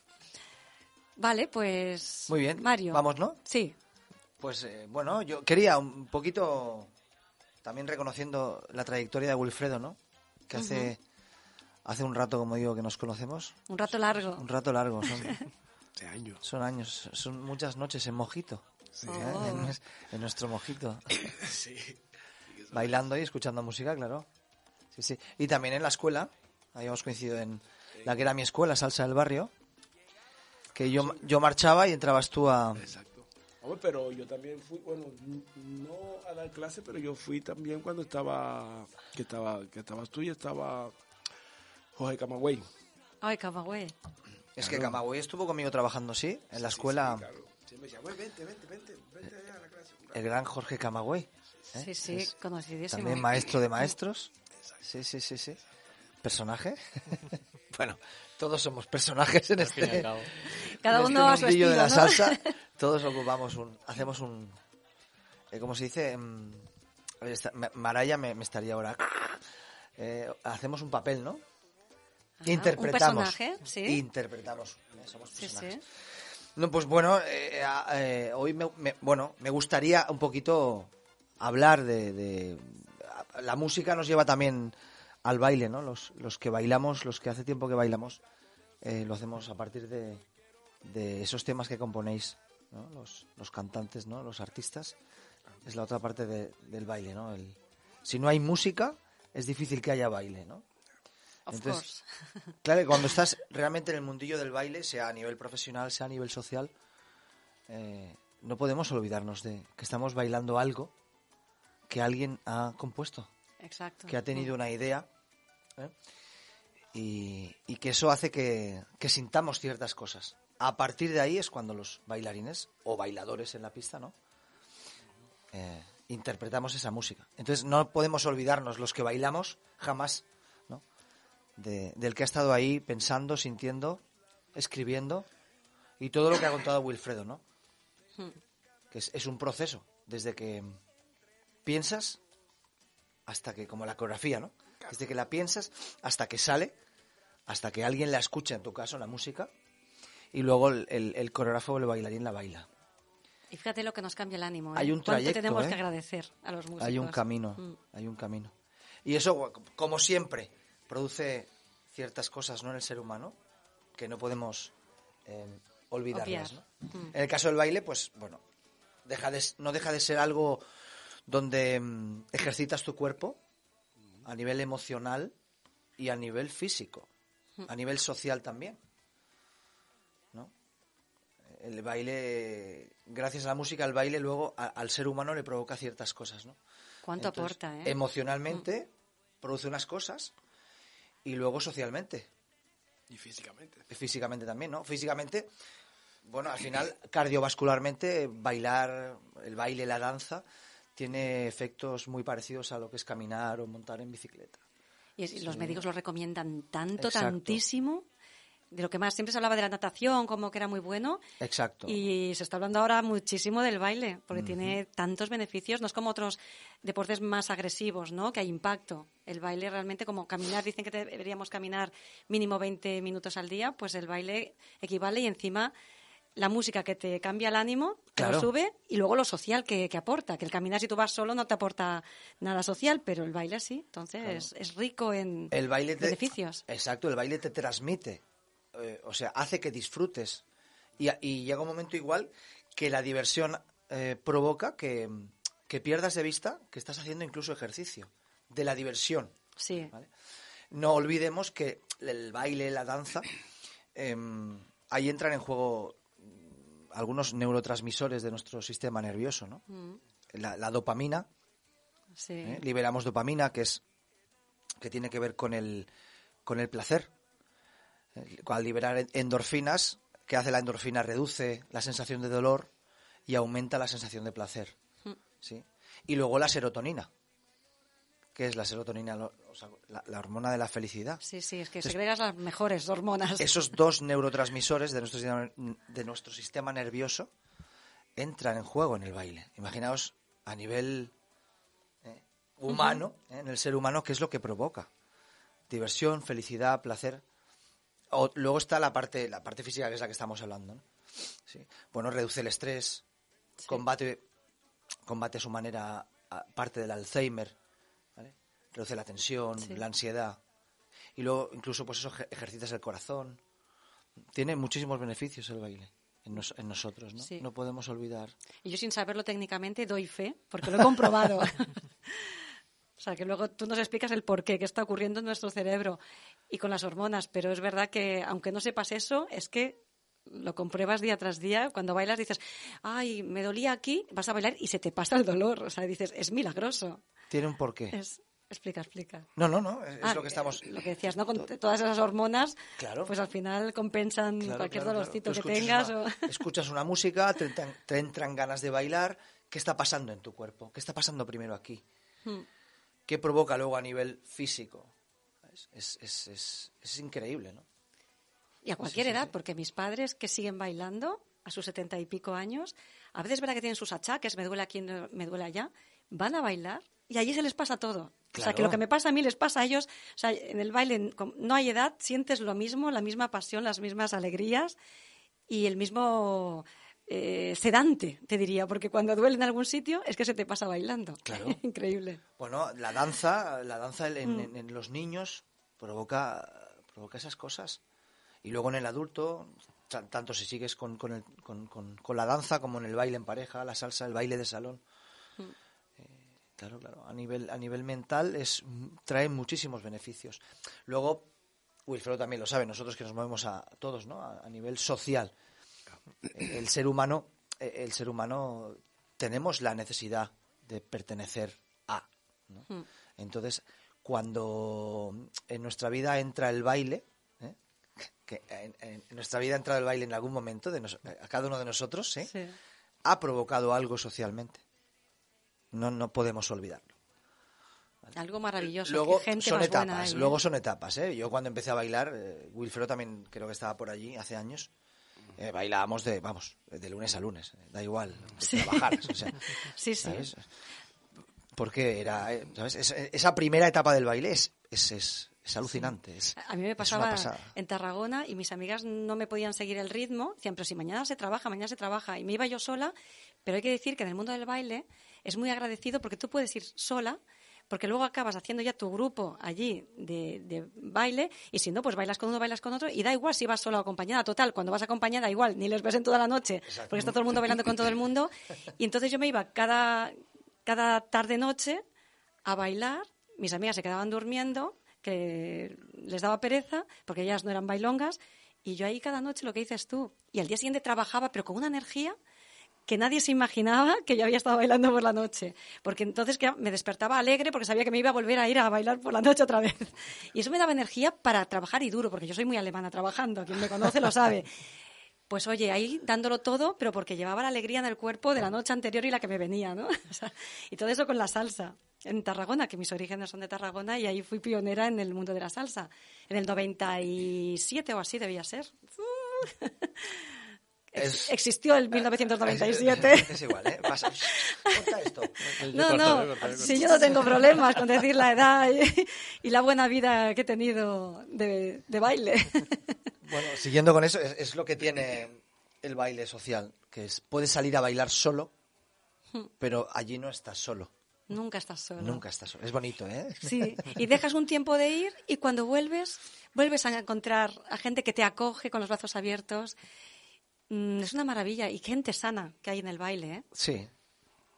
Vale, pues. Muy bien, Mario. vamos, ¿no? Sí. Pues eh, bueno, yo quería un poquito, también reconociendo la trayectoria de Wilfredo, ¿no? Que hace, hace un rato, como digo, que nos conocemos. Un rato largo. Un rato largo, son, Hace años. son años, son muchas noches en mojito. ¿eh? Oh. En, nues- en nuestro mojito. Sí. Bailando y escuchando música, claro. Sí, sí. Y también en la escuela, habíamos coincidido en la que era mi escuela, Salsa del Barrio, que yo, yo marchaba y entrabas tú a... Exacto. Hombre, pero yo también fui, bueno, n- no a dar clase, pero yo fui también cuando estaba, que estaba, que estabas tú y estaba Jorge Camagüey. Ay, Camagüey. Es que Camagüey estuvo conmigo trabajando, sí, en la escuela, Claro. Sí, me decía, "Güey, vente, vente, vente, vente allá a la clase. un rato". el gran Jorge Camagüey. ¿eh? Sí, sí, Es conocidísimo. También maestro de maestros. Sí, sí, sí, sí. Personaje. bueno, todos somos personajes en este. Cada en uno a este su mundillo estilo, de la ¿no? salsa. Todos ocupamos un, hacemos un, eh, ¿cómo se dice? Mm, a ver, está- Ma- Maraya me, me estaría ahora. Eh, hacemos un papel, ¿no? Interpretamos. Un personaje, sí. Interpretamos. Somos personajes. sí. No, pues bueno, eh, eh, hoy me, me- bueno, me gustaría un poquito hablar de, de- La música nos lleva también al baile, ¿no? Los, los que bailamos, los que hace tiempo que bailamos, eh, lo hacemos a partir de, de esos temas que componéis, ¿no? Los, los cantantes, ¿no? Los artistas. Es la otra parte de- del baile, ¿no? El- si no hay música, es difícil que haya baile, ¿no? Of Entonces, course. Claro, cuando estás realmente en el mundillo del baile, sea a nivel profesional, sea a nivel social, eh, no podemos olvidarnos de que estamos bailando algo que alguien ha compuesto, Exacto. que ha tenido una idea, ¿eh? y, y que eso hace que, que sintamos ciertas cosas. A partir de ahí es cuando los bailarines o bailadores en la pista, ¿no? Eh, interpretamos esa música. Entonces no podemos olvidarnos los que bailamos jamás. De- del que ha estado ahí pensando, sintiendo, escribiendo y todo lo que ha contado Wilfredo, ¿no? Que es, es un proceso, desde que piensas hasta que, como la coreografía, ¿no? Desde que la piensas hasta que sale, hasta que alguien la escucha, en tu caso, la música, y luego el, el- el coreógrafo o el bailarín la baila. Y fíjate lo que nos cambia el ánimo. ¿eh? Hay un ¿Cuánto trayecto, tenemos ¿eh? que agradecer a los músicos? Hay un camino, Mm. hay un camino. Y eso, como siempre, produce ciertas cosas ¿no? en el ser humano que no podemos eh, olvidarlas. Mm. En el caso del baile, pues bueno, deja de, no deja de ser algo donde mm, ejercitas tu cuerpo a nivel emocional y a nivel físico, Mm. a nivel social también. ¿no? El baile, gracias a la música, el baile luego a- al ser humano le provoca ciertas cosas, ¿no? ¿Cuánto Entonces, aporta, eh? Emocionalmente produce unas cosas y luego socialmente, Y físicamente. y físicamente también, ¿no? Físicamente, bueno, al final, cardiovascularmente, bailar, el baile, la danza, tiene efectos muy parecidos a lo que es caminar o montar en bicicleta. Y, es- los médicos lo recomiendan tanto, Exacto. tantísimo. De lo que más siempre se hablaba de la natación, como que era muy bueno. Exacto. Y se está hablando ahora muchísimo del baile, porque tiene tantos beneficios. No es como otros deportes más agresivos, ¿no? Que hay impacto. El baile realmente, como caminar, dicen que deberíamos caminar mínimo 20 minutos al día, pues el baile equivale y encima la música que te cambia el ánimo, lo Claro. sube, y luego lo social que, que aporta. Que el caminar, si tú vas solo, no te aporta nada social, pero el baile sí. Entonces, es rico en El baile te, beneficios. Exacto, el baile te transmite, eh, o sea, hace que disfrutes. Y, y llega un momento igual que la diversión eh, provoca que, que pierdas de vista que estás haciendo incluso ejercicio, de la diversión. Sí. ¿vale? No olvidemos que el baile, la danza, em, ahí entran en juego mm, algunos neurotransmisores de nuestro sistema nervioso, ¿no? Mm, La, la dopamina, sí. ¿eh? liberamos dopamina, que es que tiene que ver con el, con el placer. Al liberar en- endorfinas, que hace la endorfina? Reduce la sensación de dolor y aumenta la sensación de placer. Mm. ¿sí? Y luego la serotonina. ¿Qué es la serotonina? Lo- o sea, la, la hormona de la felicidad. Sí, sí, es que Entonces, segregas las mejores hormonas. Esos dos neurotransmisores de nuestro, sistema, de nuestro sistema nervioso entran en juego en el baile. Imaginaos a nivel eh, humano, eh, en el ser humano, qué es lo que provoca. Diversión, felicidad, placer. O- luego está la parte, la parte física, que es la que estamos hablando. ¿no? Sí. Bueno, reduce el estrés, combate, combate a su manera a- parte del Alzheimer, ¿vale? reduce la tensión, Sí. la ansiedad. Y luego incluso pues eso ejer- ejercitas el corazón. Tiene muchísimos beneficios el baile en, nos- en nosotros, ¿no? Sí. No podemos olvidar. Y yo sin saberlo técnicamente doy fe, porque lo he comprobado. o sea, que luego tú nos explicas el por qué, qué está ocurriendo en nuestro cerebro y con las hormonas, pero es verdad que aunque no sepas eso, es que lo compruebas día tras día. Cuando bailas dices, ay, me dolía aquí, vas a bailar y se te pasa el dolor. O sea, dices, es milagroso. Tiene un porqué. Es, explica, explica. No, no, no, es, es Ah, lo que estamos... eh, Lo que decías, ¿no? Con todas esas hormonas, Claro. pues al final compensan Claro, cualquier claro, dolorcito que tengas. una- o- Escuchas una música, te, entran- te entran ganas de bailar. ¿Qué está pasando en tu cuerpo? ¿Qué está pasando primero aquí? Hmm. ¿Qué provoca luego a nivel físico? Es, es, es, es- increíble, ¿no? Y a cualquier edad, porque mis padres que siguen bailando a sus setenta y pico años, a veces es verdad que tienen sus achaques, me duele aquí, me duele allá, van a bailar y allí se les pasa todo. O sea, que lo que me pasa a mí les pasa a ellos. O sea, en el baile no hay edad, sientes lo mismo, la misma pasión, las mismas alegrías y el mismo eh, sedante, te diría, porque cuando duele en algún sitio es que se te pasa bailando. Claro. Increíble. Bueno, la danza, la danza en, Mm. en- en los niños provoca, provoca esas cosas. Y luego en el adulto, ta- tanto si sigues con, con, el- con- con- con la danza como en el baile en pareja, la salsa, el baile de salón. Mm. Eh, claro, claro. A nivel, a nivel mental es, trae muchísimos beneficios. Luego, Wilfredo también lo sabe, nosotros que nos movemos a todos, ¿no? A, a nivel social. El ser humano, el ser humano tenemos la necesidad de pertenecer a. ¿no? Mm. Entonces, cuando en nuestra vida entra el baile, ¿eh? que en, en nuestra vida ha entrado el baile en algún momento, de nos- a cada uno de nosotros, ¿eh? Sí. ha provocado algo socialmente. No, no podemos olvidarlo. Algo maravilloso. Luego gente son más buena etapas, hay, ¿eh? luego son etapas, ¿eh? Yo cuando empecé a bailar, eh, Wilfredo también creo que estaba por allí hace años. Eh, bailábamos de, vamos, de lunes a lunes, da igual, de Sí. trabajar, o sea, Sí, sí. ¿sabes? Porque era, eh, ¿sabes? Es- esa primera etapa del baile es, es, es, es alucinante. Es, A mí me pasaba en Tarragona y mis amigas no me podían seguir el ritmo. Decían, pero si mañana se trabaja, mañana se trabaja. Y me iba yo sola, pero hay que decir que en el mundo del baile es muy agradecido porque tú puedes ir sola, porque luego acabas haciendo ya tu grupo allí de, de baile y si no, pues bailas con uno, bailas con otro y da igual si vas sola o acompañada. Total, cuando vas acompañada igual, ni les ves en toda la noche, porque está todo el mundo bailando con todo el mundo. Y entonces yo me iba cada, cada tarde-noche a bailar, mis amigas se quedaban durmiendo, que les daba pereza, porque ellas no eran bailongas, y yo ahí cada noche lo que dices tú. Y al día siguiente trabajaba, pero con una energía que nadie se imaginaba que yo había estado bailando por la noche. Porque entonces me despertaba alegre porque sabía que me iba a volver a ir a bailar por la noche otra vez. Y eso me daba energía para trabajar y duro, porque yo soy muy alemana trabajando, quien me conoce lo sabe. Pues oye, ahí dándolo todo, pero porque llevaba la alegría en el cuerpo de la noche anterior y la que me venía, ¿no? Y todo eso con la salsa. En Tarragona, que mis orígenes son de Tarragona, y ahí fui pionera en el mundo de la salsa. En el 97 o así debía ser. Es- Existió el 1997. Es igual, ¿eh? Pasa. Corta esto. No, no, si yo no tengo problemas con decir la edad y, y la buena vida que he tenido de, de baile. Bueno, siguiendo con eso, es, es lo que tiene el baile social, que es puedes salir a bailar solo, pero allí no estás solo. Nunca estás solo. Nunca estás solo. Es bonito, ¿eh? Sí, y dejas un tiempo de ir y cuando vuelves, vuelves a encontrar a gente que te acoge con los brazos abiertos. Mm, es una maravilla y gente sana que hay en el baile, ¿eh? Sí.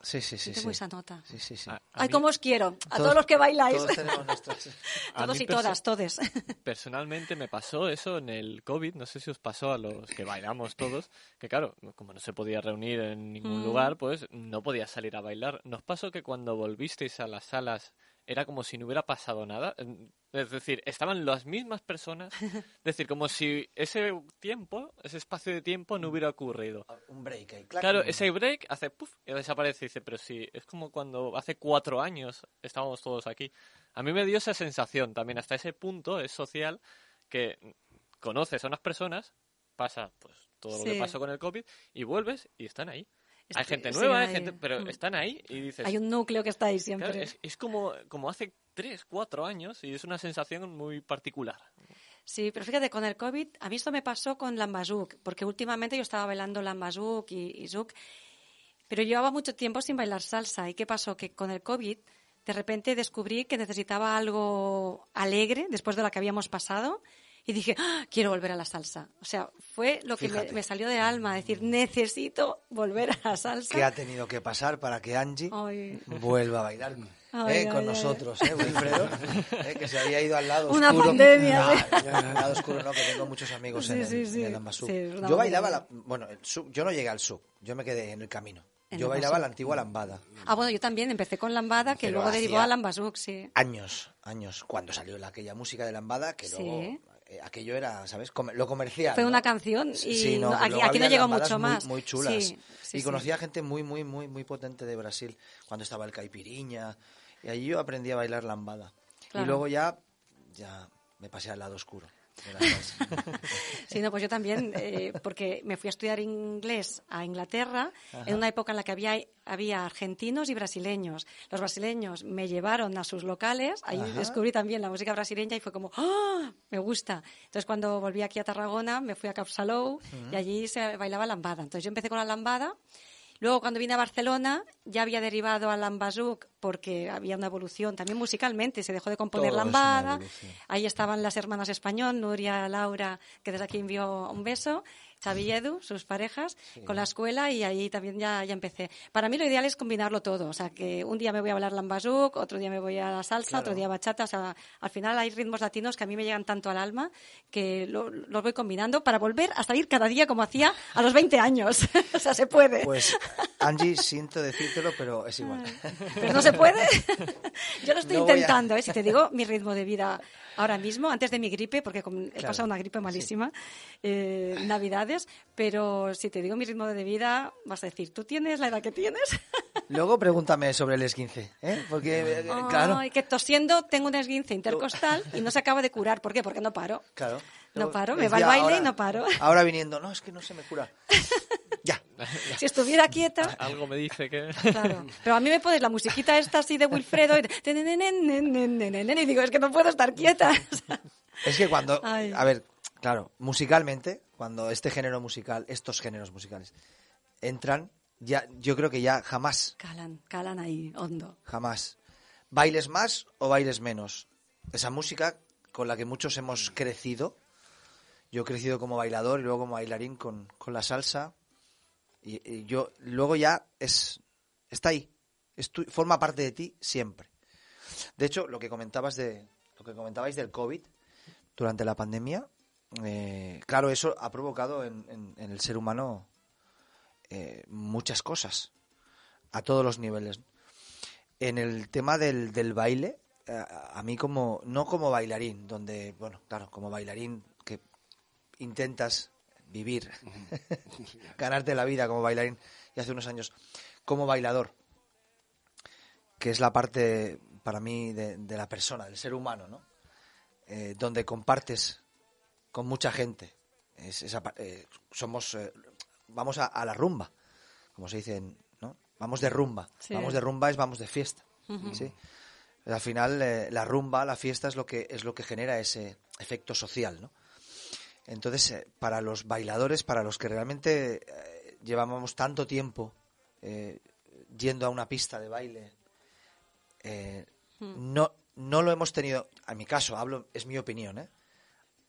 Sí, sí, sí. Gente sí. muy sanota. Sí, sí, sí. A- a Ay, mí- cómo os quiero. A Todos- todos los que bailáis. Todos tenemos nuestras... Todos y todas, todes. Personalmente me pasó eso en el COVID, no sé si os pasó a los que bailamos todos, que claro, como no se podía reunir en ningún Mm. lugar, pues no podía salir a bailar. ¿Nos pasó que cuando volvisteis a las salas era como si no hubiera pasado nada? Es decir, estaban las mismas personas, es decir, como si ese tiempo, ese espacio de tiempo no hubiera ocurrido. Un break ahí. clac. Claro, ese break hace puff y desaparece. Y dice, pero sí, es como cuando hace cuatro años estábamos todos aquí. A mí me dio esa sensación también, hasta ese punto es social, que conoces a unas personas, pasa pues todo lo que pasó con el COVID, y vuelves y están ahí. Hay gente nueva, hay gente, pero Mm. están ahí y dices... Hay un núcleo que está ahí claro, siempre. es, es como, como hace tres, cuatro años y es una sensación muy particular. Sí, pero fíjate, con el COVID, a mí esto me pasó con Lambazuk, porque últimamente yo estaba bailando Lambazuk y, y Zouk, pero llevaba mucho tiempo sin bailar salsa. ¿Y qué pasó? Que con el COVID, de repente descubrí que necesitaba algo alegre después de lo que habíamos pasado. Y dije, "Ah, quiero volver a la salsa. O sea, fue lo que me, salió de alma, decir, necesito volver a la salsa. ¿Qué ha tenido que pasar para que Angie Ay. vuelva a bailar Ay, eh, ay, con nosotros, ¿eh, Wilfredo? Eh, que se había ido al lado Una oscuro. pandemia, No, ¿eh? al lado oscuro no, que tengo muchos amigos en, el, sí, en el una yo bailaba, la, bueno, el sub- yo no llegué al sub, yo me quedé en el camino. En Yo bailaba la antigua lambada. Ah, bueno, yo también empecé con Lambada, que Pero luego derivó a Lambazuk, sí. Años, años, cuando salió la, aquella música de lambada, que luego aquello era, ¿sabes? Lo comercial. Fue ¿no? una canción y Sí, no, aquí, no llegó mucho muy- más. Muy, chulas. Sí, sí, y conocía gente muy, muy, muy, muy potente de Brasil, cuando estaba el caipiriña. Y allí yo aprendí a bailar lambada. Claro. Y luego ya, ya me pasé al lado oscuro. Sí, no, pues yo también, eh, porque me fui a estudiar inglés a Inglaterra en una época en la que había, había argentinos y brasileños. Los brasileños me llevaron a sus locales, ahí Ajá. descubrí también la música brasileña y fue como, ¡ah! Me gusta. Entonces cuando volví aquí a Tarragona me fui a Capsalou y allí se bailaba lambada. Entonces yo empecé con la lambada. Luego, cuando vine a Barcelona, ya había derivado al lambazuk porque había una evolución también musicalmente. Se dejó de componer Todo lambada. Ahí estaban las hermanas español, Nuria, Laura, que desde aquí envió un beso, Xavi y Edu, sus parejas, con la escuela y ahí también ya, ya empecé. Para mí lo ideal es combinarlo todo, o sea, que un día me voy a hablar lambazuk, otro día me voy a la salsa, Claro. otro día bachata, o sea, al final hay ritmos latinos que a mí me llegan tanto al alma que lo- los voy combinando para volver a salir cada día como hacía a los 20 años. o sea, se puede. Pues, Angie, siento decírtelo, pero es igual. Pero no se puede. Yo lo estoy No voy a- intentando, ¿eh? Si te digo mi ritmo de vida ahora mismo, antes de mi gripe, porque he Claro, pasado una gripe malísima, eh, Navidades, edades, pero si te digo mi ritmo de vida, vas a decir, ¿tú tienes la edad que tienes? Luego pregúntame sobre el esguince, ¿eh? Porque, eh, claro. Que tosiendo tengo un esguince intercostal y no se acaba de curar. ¿Por qué? Porque no paro. Claro. No paro, me va al baile ahora- y no paro. Ahora viniendo, no, es que no se me cura. ya. Si estuviera quieta, Algo me dice que... claro. Pero a mí me pones la musiquita esta así de Wilfredo y, te- y digo, es que no puedo estar quieta. Es que cuando, Ay. a ver, claro, musicalmente, cuando este género musical, estos géneros musicales entran, ya, yo creo que ya jamás, Calan, calan ahí, hondo. jamás, bailes más o bailes menos. Esa música con la que muchos hemos crecido, yo he crecido como bailador y luego como bailarín con, con la salsa, y, y yo, luego ya es, está ahí, es tu- forma parte de ti siempre. De hecho, lo que comentabas de, lo que comentabais del COVID durante la pandemia, eh, claro, eso ha provocado en, el ser humano eh, muchas cosas a todos los niveles. En el tema del, baile, eh, a mí como no como bailarín, donde bueno, claro, como bailarín que intentas vivir, ganarte la vida como bailarín y hace unos años como bailador, que es la parte para mí de, la persona, del ser humano, ¿no? Donde compartes con mucha gente. Es esa eh, somos, eh, vamos a, a la rumba, como se dice, ¿no? Vamos de rumba. Sí. Vamos de rumba es vamos de fiesta. ¿sí? Al final, eh, la rumba, la fiesta es lo que es lo que genera ese efecto social, ¿no? Entonces, para los bailadores, para los que realmente llevábamos tanto tiempo yendo a una pista de baile, no, no lo hemos tenido, en mi caso, hablo, es mi opinión, ¿eh?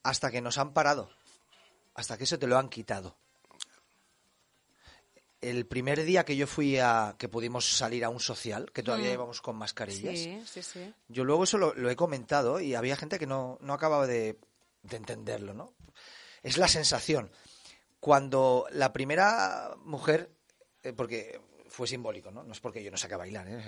Hasta que nos han parado, hasta que eso te lo han quitado. El primer día que yo fui a, que pudimos salir a un social, que todavía Mm. íbamos con mascarillas, Sí, sí, sí. yo luego eso lo, lo he comentado y había gente que no, no acababa de, de entenderlo, ¿no? Es la sensación. Cuando la primera mujer, eh, porque fue simbólico, ¿no? No es porque yo no saque a bailar, ¿eh?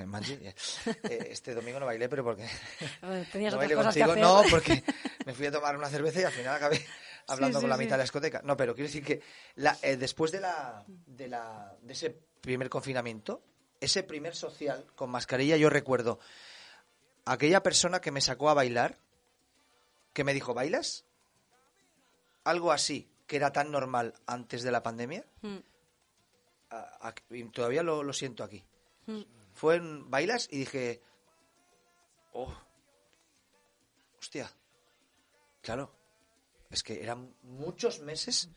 Eh, este domingo no bailé, pero porque... Tenías no otras bailé cosas contigo, no, porque me fui a tomar una cerveza y al final acabé hablando sí, con la sí. mitad de la discoteca. No, pero quiero decir que la- eh, después de, la, de, la, de ese primer confinamiento, ese primer social con mascarilla, yo recuerdo aquella persona que me sacó a bailar, que me dijo, ¿bailas? Algo así, que era tan normal antes de la pandemia, Mm, a- a- y todavía lo, lo siento aquí. mm. Fue en bailas y dije, oh, hostia, claro, es que eran muchos meses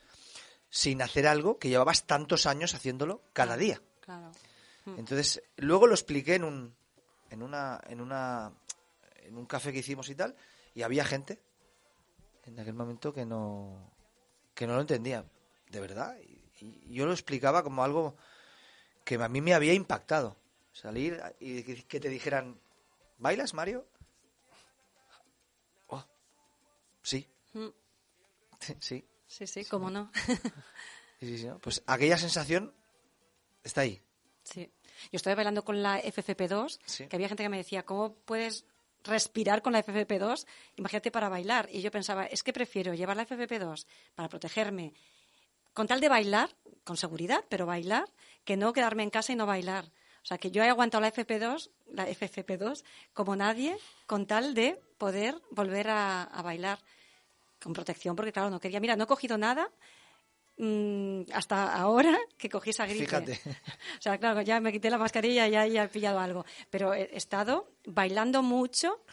sin hacer algo que llevabas tantos años haciéndolo cada día. Claro. Entonces, luego lo expliqué en un, en una, en una, en un café que hicimos y tal, y había gente en aquel momento que no, que no lo entendía, de verdad. Yo lo explicaba como algo que a mí me había impactado. Salir y que, te dijeran, ¿bailas, Mario? Oh, sí, Mm, sí, Sí, sí, cómo no. sí, sí, sí, ¿no? Pues aquella sensación está ahí. Sí. Yo estuve bailando con la FFP2, Sí. que había gente que me decía, ¿cómo puedes respirar con la FFP2? Imagínate para bailar. Y yo pensaba, es que prefiero llevar la FFP2 para protegerme, con tal de bailar, con seguridad, pero bailar, que no quedarme en casa y no bailar. O sea, que yo he aguantado la FFP2, la FFP2 como nadie, con tal de poder volver a, a bailar con protección, porque claro, no quería. Mira, no he cogido nada mm, hasta ahora que cogí esa gripe. Fíjate. O sea, claro, ya me quité la mascarilla y ya, ya he pillado algo. Pero he estado bailando mucho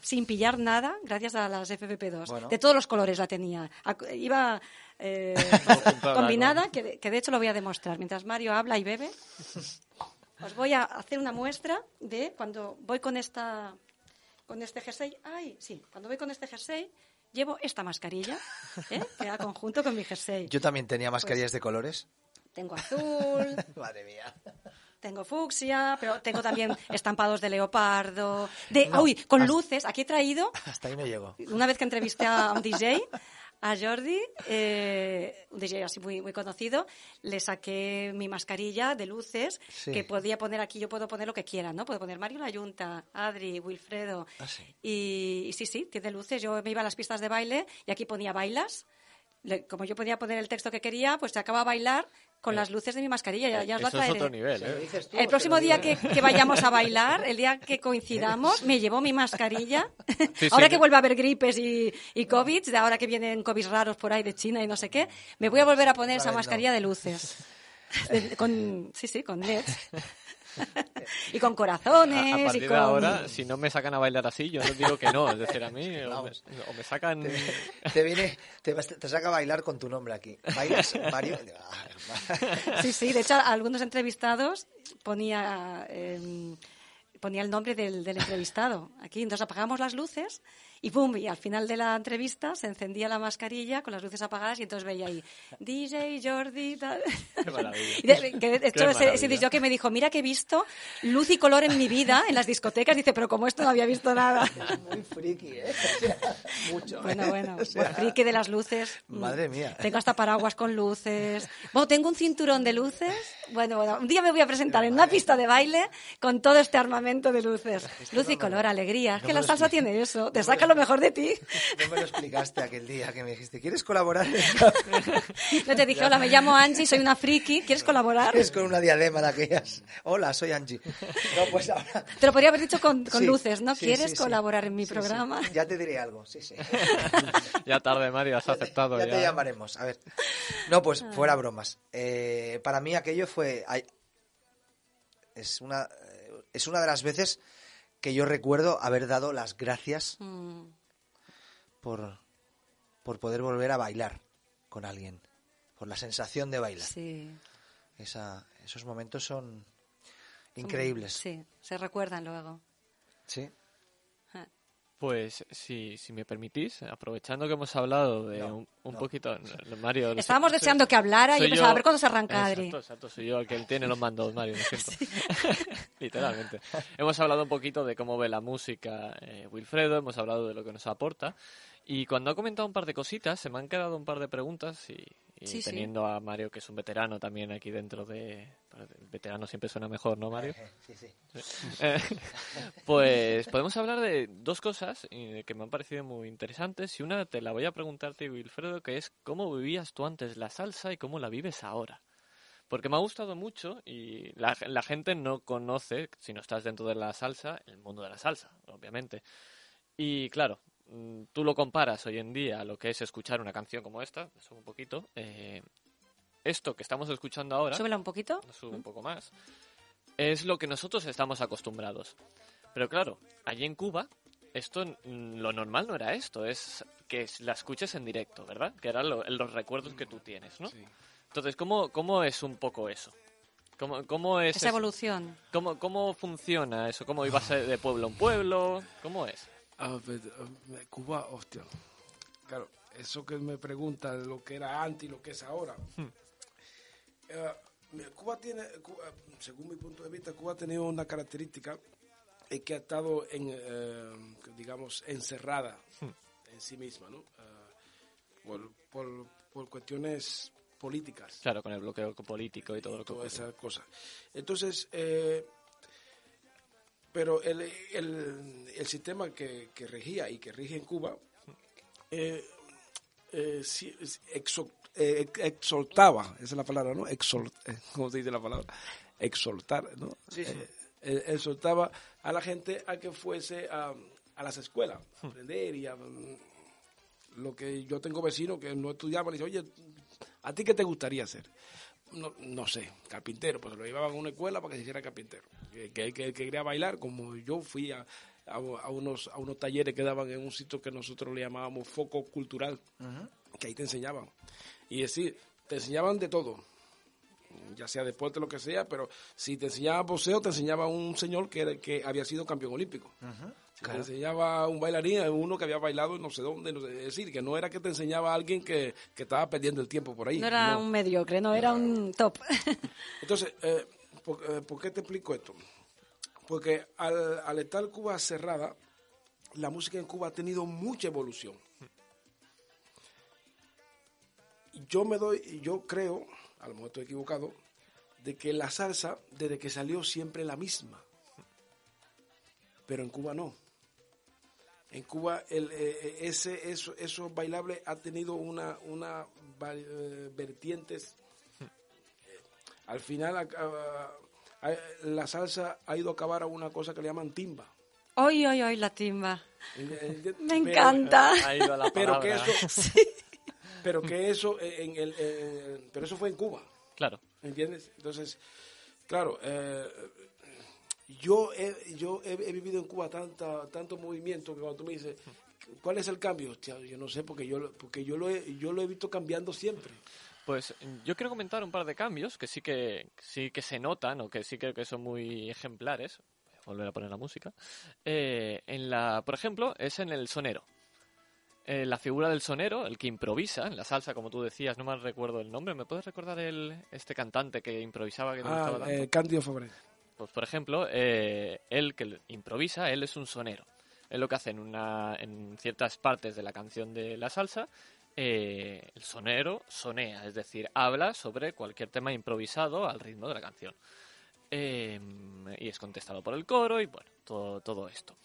sin pillar nada gracias a las FFP2. Bueno. De todos los colores la tenía. Iba eh, combinada, que, de- que de hecho lo voy a demostrar. Mientras Mario habla y bebe, os voy a hacer una muestra de cuando voy con esta con este jersey. Ay, sí, cuando voy con este jersey llevo esta mascarilla, ¿eh? que va conjunto con mi jersey. Yo también tenía mascarillas de colores. Tengo azul, Madre mía. tengo fucsia, pero tengo también estampados de leopardo, de, No, uy, con hasta- luces. Aquí he traído, Hasta ahí no llego. una vez que entrevisté a un DJ, a Jordi, eh, un DJ así muy, muy conocido, le saqué mi mascarilla de luces Sí. que podía poner aquí, yo puedo poner lo que quiera, ¿no? Puedo poner Mario La Yunta, Adri, Wilfredo. Ah, sí. y, y sí, sí, tiene luces. Yo me iba a las pistas de baile y aquí ponía bailas. le- como yo podía poner el texto que quería, pues se acaba a bailar con las luces de mi mascarilla. Ya, ya os la Eso es traeré. otro nivel, ¿Se lo ¿eh? dices tú o El próximo día que, vayamos a bailar, el día que coincidamos, me llevo mi mascarilla. Sí, ahora sí. que vuelve a haber gripes y, y COVID, de ahora que vienen COVID raros por ahí de China y no sé qué, me voy a volver a poner esa no. mascarilla de luces. De- con, sí, sí, con LEDs. y con corazones. A, a y partir con... de ahora, si no me sacan a bailar así, yo no digo que no. Es decir, a mí o me, o me sacan... Te viene, te, vas- te saca a bailar con tu nombre aquí. ¿Bailas, Mario? Ah, Sí, sí, de hecho, algunos entrevistados ponía, eh, ponía el nombre del, del entrevistado. Aquí, entonces apagamos las luces y ¡pum! Y al final de la entrevista se encendía la mascarilla con las luces apagadas y entonces veía ahí DJ, Jordi, tal. Qué maravilla. Y de, que de hecho, ese, jockey me dijo, mira que he visto luz y color en mi vida en las discotecas. Dice, pero como esto no había visto nada. Muy friki, ¿eh? O sea, mucho. Bueno, bueno, O sea, friki de las luces. Madre mía. Tengo hasta paraguas con luces. Bueno, tengo un cinturón de luces. Bueno, bueno, un día me voy a presentar en una pista de baile con todo este armamento de luces. Luz y color, alegría. Es que la salsa tiene eso. Te saca lo mejor de ti. No me lo explicaste aquel día que me dijiste, ¿quieres colaborar? No te dije, hola, me llamo Angie, soy una friki. ¿Quieres colaborar? Es con una diadema de aquellas. Hola, soy Angie. No, pues ahora... Te lo podría haber dicho con, con Sí, luces, ¿no? sí, ¿Quieres sí, sí. colaborar en mi Sí, sí. programa? Ya te diré algo, sí, sí. Ya tarde, Mario, has aceptado ya ya. te llamaremos. A ver. No, pues fuera bromas. Eh, para mí aquello fue. es una eh, es una de las veces que yo recuerdo haber dado las gracias Mm, por por poder volver a bailar con alguien, por la sensación de bailar. sí. Esa, esos momentos son increíbles. Sí, se recuerdan luego. Sí. Ah. Pues, si, si me permitís, aprovechando que hemos hablado de No, un, un no. poquito... no, Mario, Estábamos sé- deseando que hablara y soy yo pensaba, a ver cuándo se arranca Adri. Exacto, exacto, soy yo el que tiene los mandos, Mario, lo siento. Literalmente. Hemos hablado un poquito de cómo ve la música eh, Wilfredo, hemos hablado de lo que nos aporta. Y cuando ha comentado un par de cositas, se me han quedado un par de preguntas y, y Sí, sí. teniendo a Mario, que es un veterano también aquí dentro de... el Veterano siempre suena mejor, ¿no, Mario? Sí, sí. Eh, pues podemos hablar de dos cosas eh, que me han parecido muy interesantes y una te la voy a preguntarte, Wilfredo, que es cómo vivías tú antes la salsa y cómo la vives ahora. Porque me ha gustado mucho y la, la gente no conoce, si no estás dentro de la salsa, el mundo de la salsa, obviamente. Y claro, mm, tú lo comparas hoy en día a lo que es escuchar una canción como esta, eso un poquito. eh, esto que estamos escuchando ahora Súbela un poquito. sube un poco más, es lo que nosotros estamos acostumbrados. Pero claro, allí en Cuba, esto lo normal no era esto, es que la escuches en directo, ¿verdad? Que eran lo- los recuerdos que tú tienes, ¿no? Sí. Entonces, ¿cómo, cómo es un poco eso? ¿Cómo, cómo es Esa eso? evolución. ¿Cómo, ¿Cómo funciona eso? ¿Cómo ibas de pueblo en pueblo? ¿Cómo es? A ver, eh, Cuba, hostia. Claro, eso que me preguntan, lo que era antes y lo que es ahora. Eh, mira, Cuba tiene, Cuba, según mi punto de vista, Cuba ha tenido una característica es que ha estado, en, eh, digamos, encerrada en sí misma, ¿no? Eh, por, por, por cuestiones políticas Claro, con el bloqueo político y todo lo que toda ocurre. esa cosa. Entonces, eh, pero el, el, el sistema que, que regía y que rige en Cuba eh, eh, sí, es- exo- eh, ex- exaltaba, esa es la palabra, ¿no? Exalt, ¿Cómo se dice la palabra? Exaltar, ¿no? Sí, sí. Eh, eh, exaltaba a la gente a que fuese a, a las escuelas, a aprender y a... mm, Lo que yo tengo vecinos que no estudiaban y dicen, oye, ¿a ti qué te gustaría hacer? no, no sé, carpintero, pues lo llevaban a una escuela para que se hiciera carpintero. Que, que, que- que quería bailar, como yo fui a, a, a unos, a unos talleres que daban en un sitio que nosotros le llamábamos foco cultural, que ahí te enseñaban. Y es decir, te enseñaban de todo, ya sea deporte, lo que sea, pero si te enseñaba boxeo, te enseñaba un señor que, era- que había sido campeón olímpico. Si te enseñaba un bailarín, uno que había bailado no sé dónde, no sé- es decir, que no era que te enseñaba a alguien que, que estaba perdiendo el tiempo por ahí. No era un mediocre, no, era un top. Entonces, eh, ¿por, eh, ¿por qué te explico esto? Porque al, al estar Cuba cerrada, la música en Cuba ha tenido mucha evolución. Yo me doy, yo creo, a lo mejor estoy equivocado, de que la salsa, desde que salió, siempre la misma. Pero en Cuba no. En Cuba el, eh, eh, ese eso, esos bailables ha tenido una una eh, vertientes. Eh, Al final acaba- a- la salsa ha ido a acabar a una cosa que le llaman timba. Hoy, hoy, hoy, la timba. Me encanta. Ha ido a la Pero que eso, pero que eso eh, en el, eh, pero eso fue en Cuba. Claro. ¿Entiendes? Entonces, claro, eh, yo, he, yo he, he vivido en Cuba tanta, tanto movimiento que cuando tú me dices, ¿cuál es el cambio? Hostia, yo no sé, porque yo, lo- porque yo, lo he, yo lo he visto cambiando siempre. Pues yo quiero comentar un par de cambios que sí que sí que se notan o que sí creo que son muy ejemplares. Voy a volver a poner la música. Eh, en la, por ejemplo, es en el sonero. Eh, la figura del sonero, el que improvisa en la salsa, como tú decías, no me recuerdo el nombre. ¿Me puedes recordar el este cantante que improvisaba que te gustaba Ah, tanto? eh, Cándido Fabré. Pues por ejemplo, eh, él que improvisa, él es un sonero. Es lo que hace en, una, en ciertas partes de la canción de la salsa. eh, el sonero sonea, es decir, habla sobre cualquier tema improvisado al ritmo de la canción. Eh, y es contestado por el coro y bueno, todo, todo esto.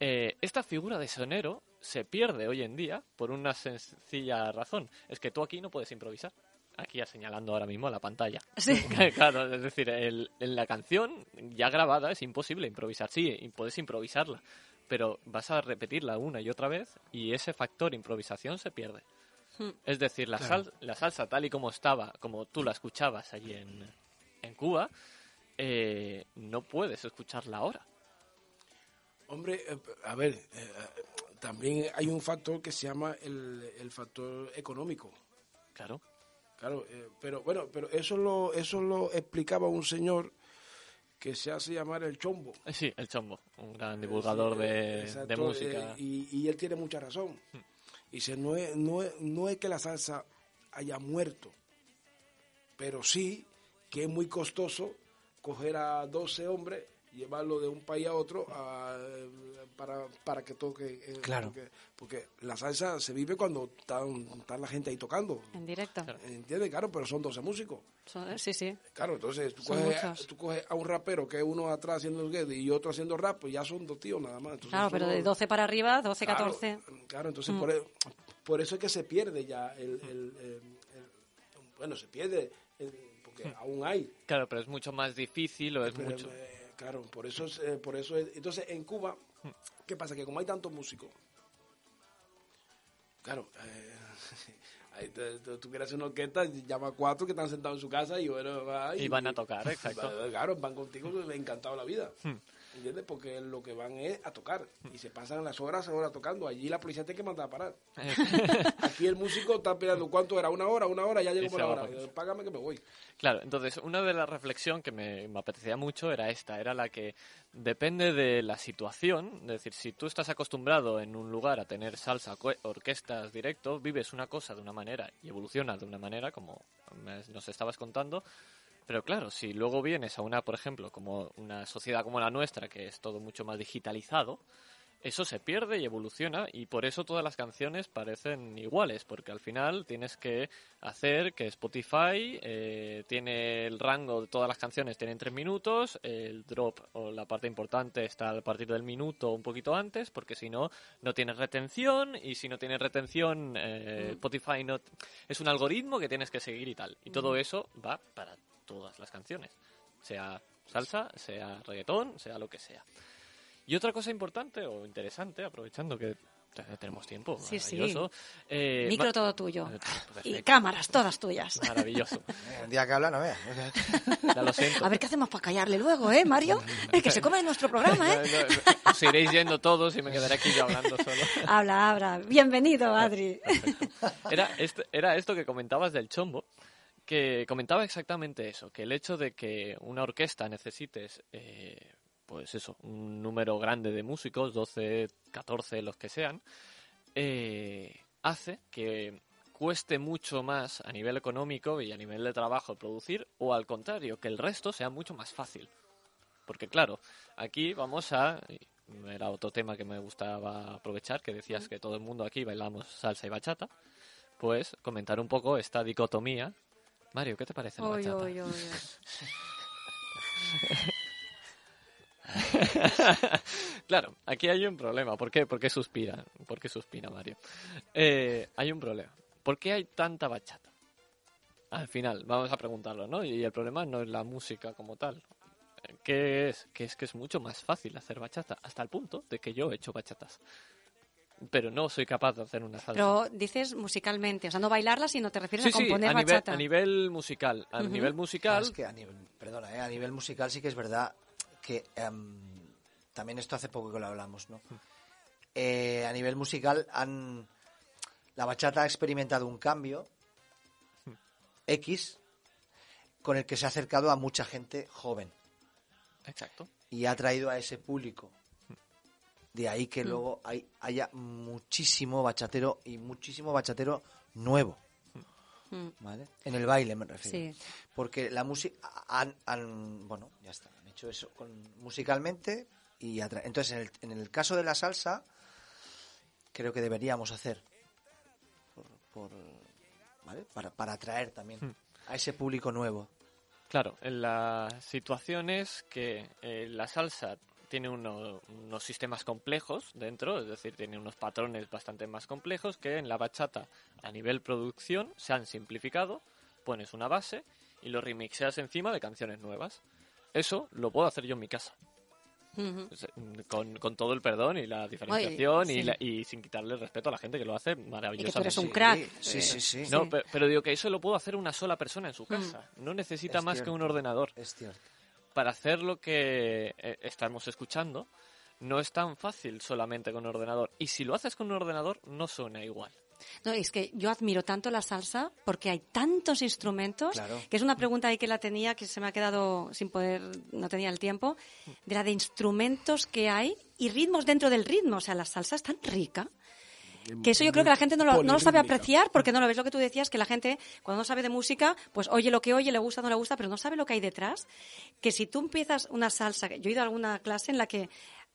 Esta figura de sonero se pierde hoy en día por una sencilla razón. Es que tú aquí no puedes improvisar. Aquí señalando ahora mismo a la pantalla. Sí. claro, es decir, el- en la canción ya grabada es imposible improvisar. Sí, y puedes improvisarla, pero vas a repetirla una y otra vez y ese factor improvisación se pierde. Hmm. Es decir, la, Claro. sal- la salsa tal y como estaba, como tú la escuchabas allí en, en Cuba, eh, no puedes escucharla ahora. Hombre, eh, a ver, eh, también hay un factor que se llama el, el factor económico. Claro. Claro, eh, pero bueno, pero eso lo, eso lo explicaba un señor que se hace llamar el chombo. Eh, Sí, el Chombo, un gran divulgador Sí, eh, de, exacto, de música. eh, y, y él tiene mucha razón. Dice, no es, no, es, no es que la salsa haya muerto, pero sí que es muy costoso coger a 12 hombres, llevarlo de un país a otro a, eh, para, para que toque. eh, Claro. Porque, porque la salsa se vive cuando están, está la gente ahí tocando. En directo. ¿Entiendes? Claro, pero son 12 músicos. Son- Sí, sí. Claro, entonces tú coges, tú coges a un rapero que es uno atrás haciendo el gueto y otro haciendo rap, pues ya son dos tíos nada más. Entonces, Claro, pero de 12 para arriba, 12, Claro, 14. Claro, entonces Mm. por, e- por eso es que se pierde ya el... el- el- el- bueno, se pierde el- porque aún hay. Claro, pero es mucho más difícil o es pero, mucho... eh, claro, por eso es, eh, por eso es- entonces en Cuba, ¿qué pasa? Que como hay tantos músicos, claro, eh, ahí te- te- tú quieres hacer una orquesta, llama a cuatro que están sentados en su casa y bueno, va Y van a tocar, exacto. Claro, van contigo encantado la vida. ¿Entiendes? Porque lo que van es a tocar. Y se pasan las horas, horas tocando. Allí la policía tiene que mandar a parar. Aquí el músico está esperando cuánto era, una hora, una hora, ya se por la hora. Págame que me voy. Claro, entonces una de las reflexiones que me, me apetecía mucho era esta, era la que depende de la situación, es decir, si tú estás acostumbrado en un lugar a tener salsa, orquestas directos, vives una cosa de una manera y evolucionas de una manera, como me- nos estabas contando, pero claro, si luego vienes a una, por ejemplo, como una sociedad como la nuestra, que es todo mucho más digitalizado, eso se pierde y evoluciona y por eso todas las canciones parecen iguales, porque al final tienes que hacer que Spotify eh, tiene el rango de todas las canciones, tienen tres minutos, el drop o la parte importante está a partir del minuto o un poquito antes, porque si no, no tienes retención y si no tienes retención, eh, Spotify no... Es un algoritmo que tienes que seguir y tal. Y todo eso va para todas las canciones, sea salsa, sea reggaetón, sea lo que sea. Y otra cosa importante o interesante, aprovechando que te- tenemos tiempo, Sí, sí. maravilloso. eh, Micro todo tuyo. Eh, Y perfecto. cámaras, todas tuyas. Maravilloso. Eh, El día que habla, no veas. Ya lo siento. A ver qué hacemos para callarle luego, ¿eh, Mario? Eh, que se come nuestro programa, ¿eh? no, Os iréis yendo todos y me quedaré aquí yo hablando solo. Habla, habla. Bienvenido, Adri. Era esto, era esto que comentabas del chombo, que comentaba exactamente eso, que el hecho de que una orquesta necesites, eh, pues eso, un número grande de músicos, 12, 14, los que sean, eh, hace que cueste mucho más a nivel económico y a nivel de trabajo producir, o al contrario, que el resto sea mucho más fácil. Porque claro, aquí vamos a... Era otro tema que me gustaba aprovechar, que decías que todo el mundo aquí bailamos salsa y bachata. Pues comentar un poco esta dicotomía. Mario, ¿qué te parece la Oy, bachata? oy, oy, oy. claro, aquí hay un problema. ¿Por qué? ¿Por qué suspira? ¿Por qué suspira Mario? Eh, hay un problema. ¿Por qué hay tanta bachata? Al final, vamos a preguntarlo, ¿no? Y el problema no es la música como tal. ¿Qué es? Que es que es mucho más fácil hacer bachata, hasta el punto de que yo he hecho bachatas. Pero no soy capaz de hacer una salsa. Pero dices musicalmente, o sea, no bailarla, sino te refieres Sí, a sí, componer a nivel, a nivel musical. A nivel Ah, musical, es que a nivel, perdona, eh, a nivel musical sí que es verdad que em, también esto hace poco que lo hablamos, ¿no? Eh, a nivel musical han la bachata ha experimentado un cambio X con el que se ha acercado a mucha gente joven Exacto. y ha traído a ese público. De ahí que luego hay, haya muchísimo bachatero y muchísimo bachatero nuevo. Mm. ¿Vale? En el baile me refiero. Sí. Porque la música han, han- bueno, ya está, han hecho eso con, musicalmente y atra- entonces en el, en el caso de la salsa creo que deberíamos hacer por, por- ¿vale? para, para atraer también a ese público nuevo. Claro, en las situaciones que eh, la salsa tiene uno- unos sistemas complejos dentro, es decir, tiene unos patrones bastante más complejos que en la bachata a nivel producción se han simplificado, pones una base y lo remixeas encima de canciones nuevas. Eso lo puedo hacer yo en mi casa, con, con todo el perdón y la diferenciación sí. y, la- y sin quitarle el respeto a la gente que lo hace Y que tú eres maravillosamente. un Sí, crack. Sí, sí, sí. No, Sí. pe- pero digo que eso lo puedo hacer una sola persona en su Mm. casa. No necesita Es más que un ordenador Es cierto. Para hacer lo que eh, estamos escuchando, no es tan fácil solamente con un ordenador. Y si lo haces con un ordenador, no suena igual. No, es que yo admiro tanto la salsa porque hay tantos instrumentos Claro. que es una pregunta ahí que la tenía que se me ha quedado sin poder, no tenía el tiempo, de la de instrumentos que hay y ritmos dentro del ritmo. O sea, la salsa es tan rica que eso yo creo que la gente no lo, no lo sabe apreciar porque no lo ves. Lo que tú decías, que la gente cuando no sabe de música, pues oye lo que oye, le gusta, no le gusta, pero no sabe lo que hay detrás. Que si tú empiezas una salsa, yo he ido a alguna clase en la que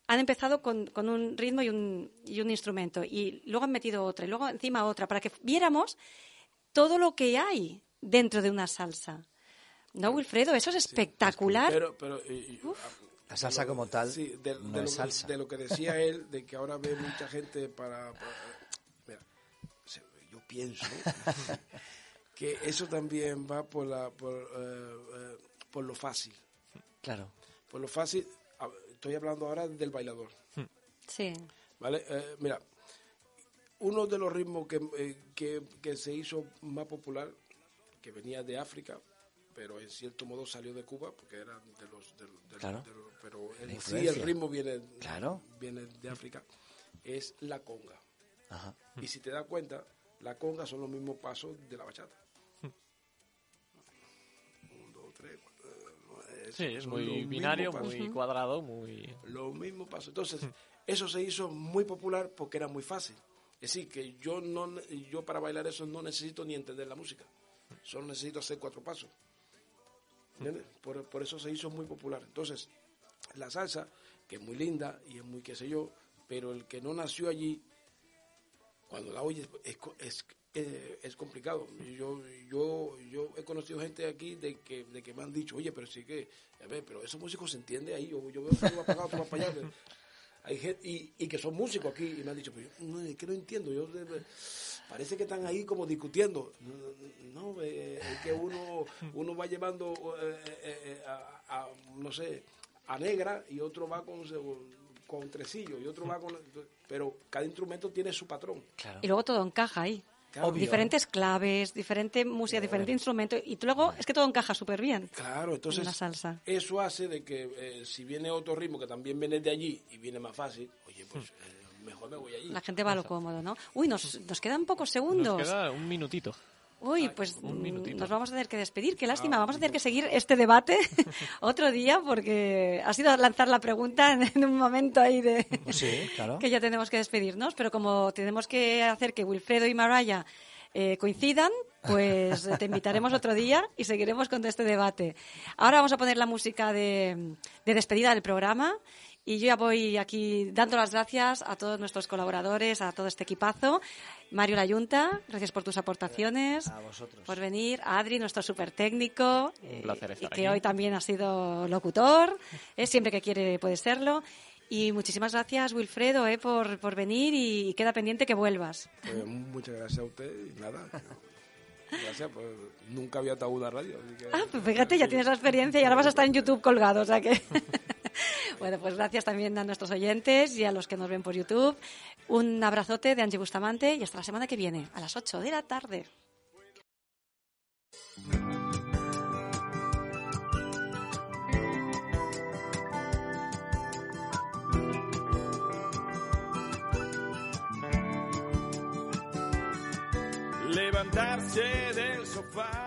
han empezado con, con un ritmo y un, y un instrumento y luego han metido otra y luego encima otra para que viéramos todo lo que hay dentro de una salsa. ¿No, Wilfredo? Eso es espectacular. Pero, pero eh, La salsa como tal sí, de, no de es lo, salsa. de lo que decía él, de que ahora ve mucha gente para... pienso que eso también va por, la, por, eh, eh, por lo fácil. Claro. Por lo fácil, estoy hablando ahora del bailador. Sí. ¿Vale? Eh, mira, uno de los ritmos que, eh, que, que se hizo más popular, que venía de África, pero en cierto modo salió de Cuba, porque era de los... de- de- Claro. de los- pero en La sí el ritmo viene, Claro. viene de África, es la conga. Ajá. Y si te das cuenta, la conga son los mismos pasos de la bachata. Un, dos, tres, cuatro, eh, Sí, es muy binario, muy cuadrado, muy... Los mismos pasos. Entonces, eso se hizo muy popular porque era muy fácil. Es decir, que yo, no, yo para bailar eso no necesito ni entender la música. Solo necesito hacer cuatro pasos. ¿Entiendes? Por, por eso se hizo muy popular. Entonces, la salsa, que es muy linda y es muy qué sé yo, pero el que no nació allí, cuando la oye, es, es, es complicado. Yo, yo, yo he conocido gente aquí de que, de que me han dicho, oye, pero sí que, a ver, pero esos músicos se entiende ahí, yo, yo veo que tú vas para acá, tú vas para allá. Hay gente, y, y que son músicos aquí y me han dicho, pero yo no, es que no entiendo, yo parece que están ahí como discutiendo. No, eh, es que uno, uno va llevando eh, eh, a, no sé, a negra y otro va con, con tresillo y otro va con... Pero cada instrumento tiene su patrón. Claro. Y luego todo encaja ahí. Claro. Diferentes claves, diferente música, diferente instrumento. Y luego es que todo encaja súper bien. Claro, entonces La salsa. eso hace de que eh, si viene otro ritmo que también viene de allí y viene más fácil, oye, pues eh, mejor me voy allí. La gente va a lo cómodo, ¿no? Uy, nos, nos quedan pocos segundos. Nos queda un minutito. Uy, pues nos vamos a tener que despedir. Qué Ah, lástima, vamos a tener que seguir este debate otro día porque ha sido lanzar la pregunta en, un momento ahí de Sí, claro. que ya tenemos que despedirnos, pero como tenemos que hacer que Wilfredo y Maraya eh, coincidan, pues eh, te invitaremos otro día y seguiremos con este debate. Ahora vamos a poner la música de, de despedida del programa Y yo ya voy aquí dando las gracias a todos nuestros colaboradores, a todo este equipazo. Mario Layunta, gracias por tus aportaciones. A vosotros. Por venir. A Adri, nuestro super técnico. Un placer estar y que aquí. hoy también ha sido locutor. eh, siempre que quiere puede serlo. Y muchísimas gracias, Wilfredo, eh, por, por venir y queda pendiente que vuelvas. Pues muchas gracias a usted y nada. Gracias, pues nunca había tabú de radio. Ah, pues fíjate, ya tienes la experiencia y ahora vas a estar en YouTube colgado, o sea que... bueno, pues gracias también a nuestros oyentes y a los que nos ven por YouTube. Un abrazote de Angie Bustamante y hasta la semana que viene, a las 8 de la tarde. Levantarse del sofá.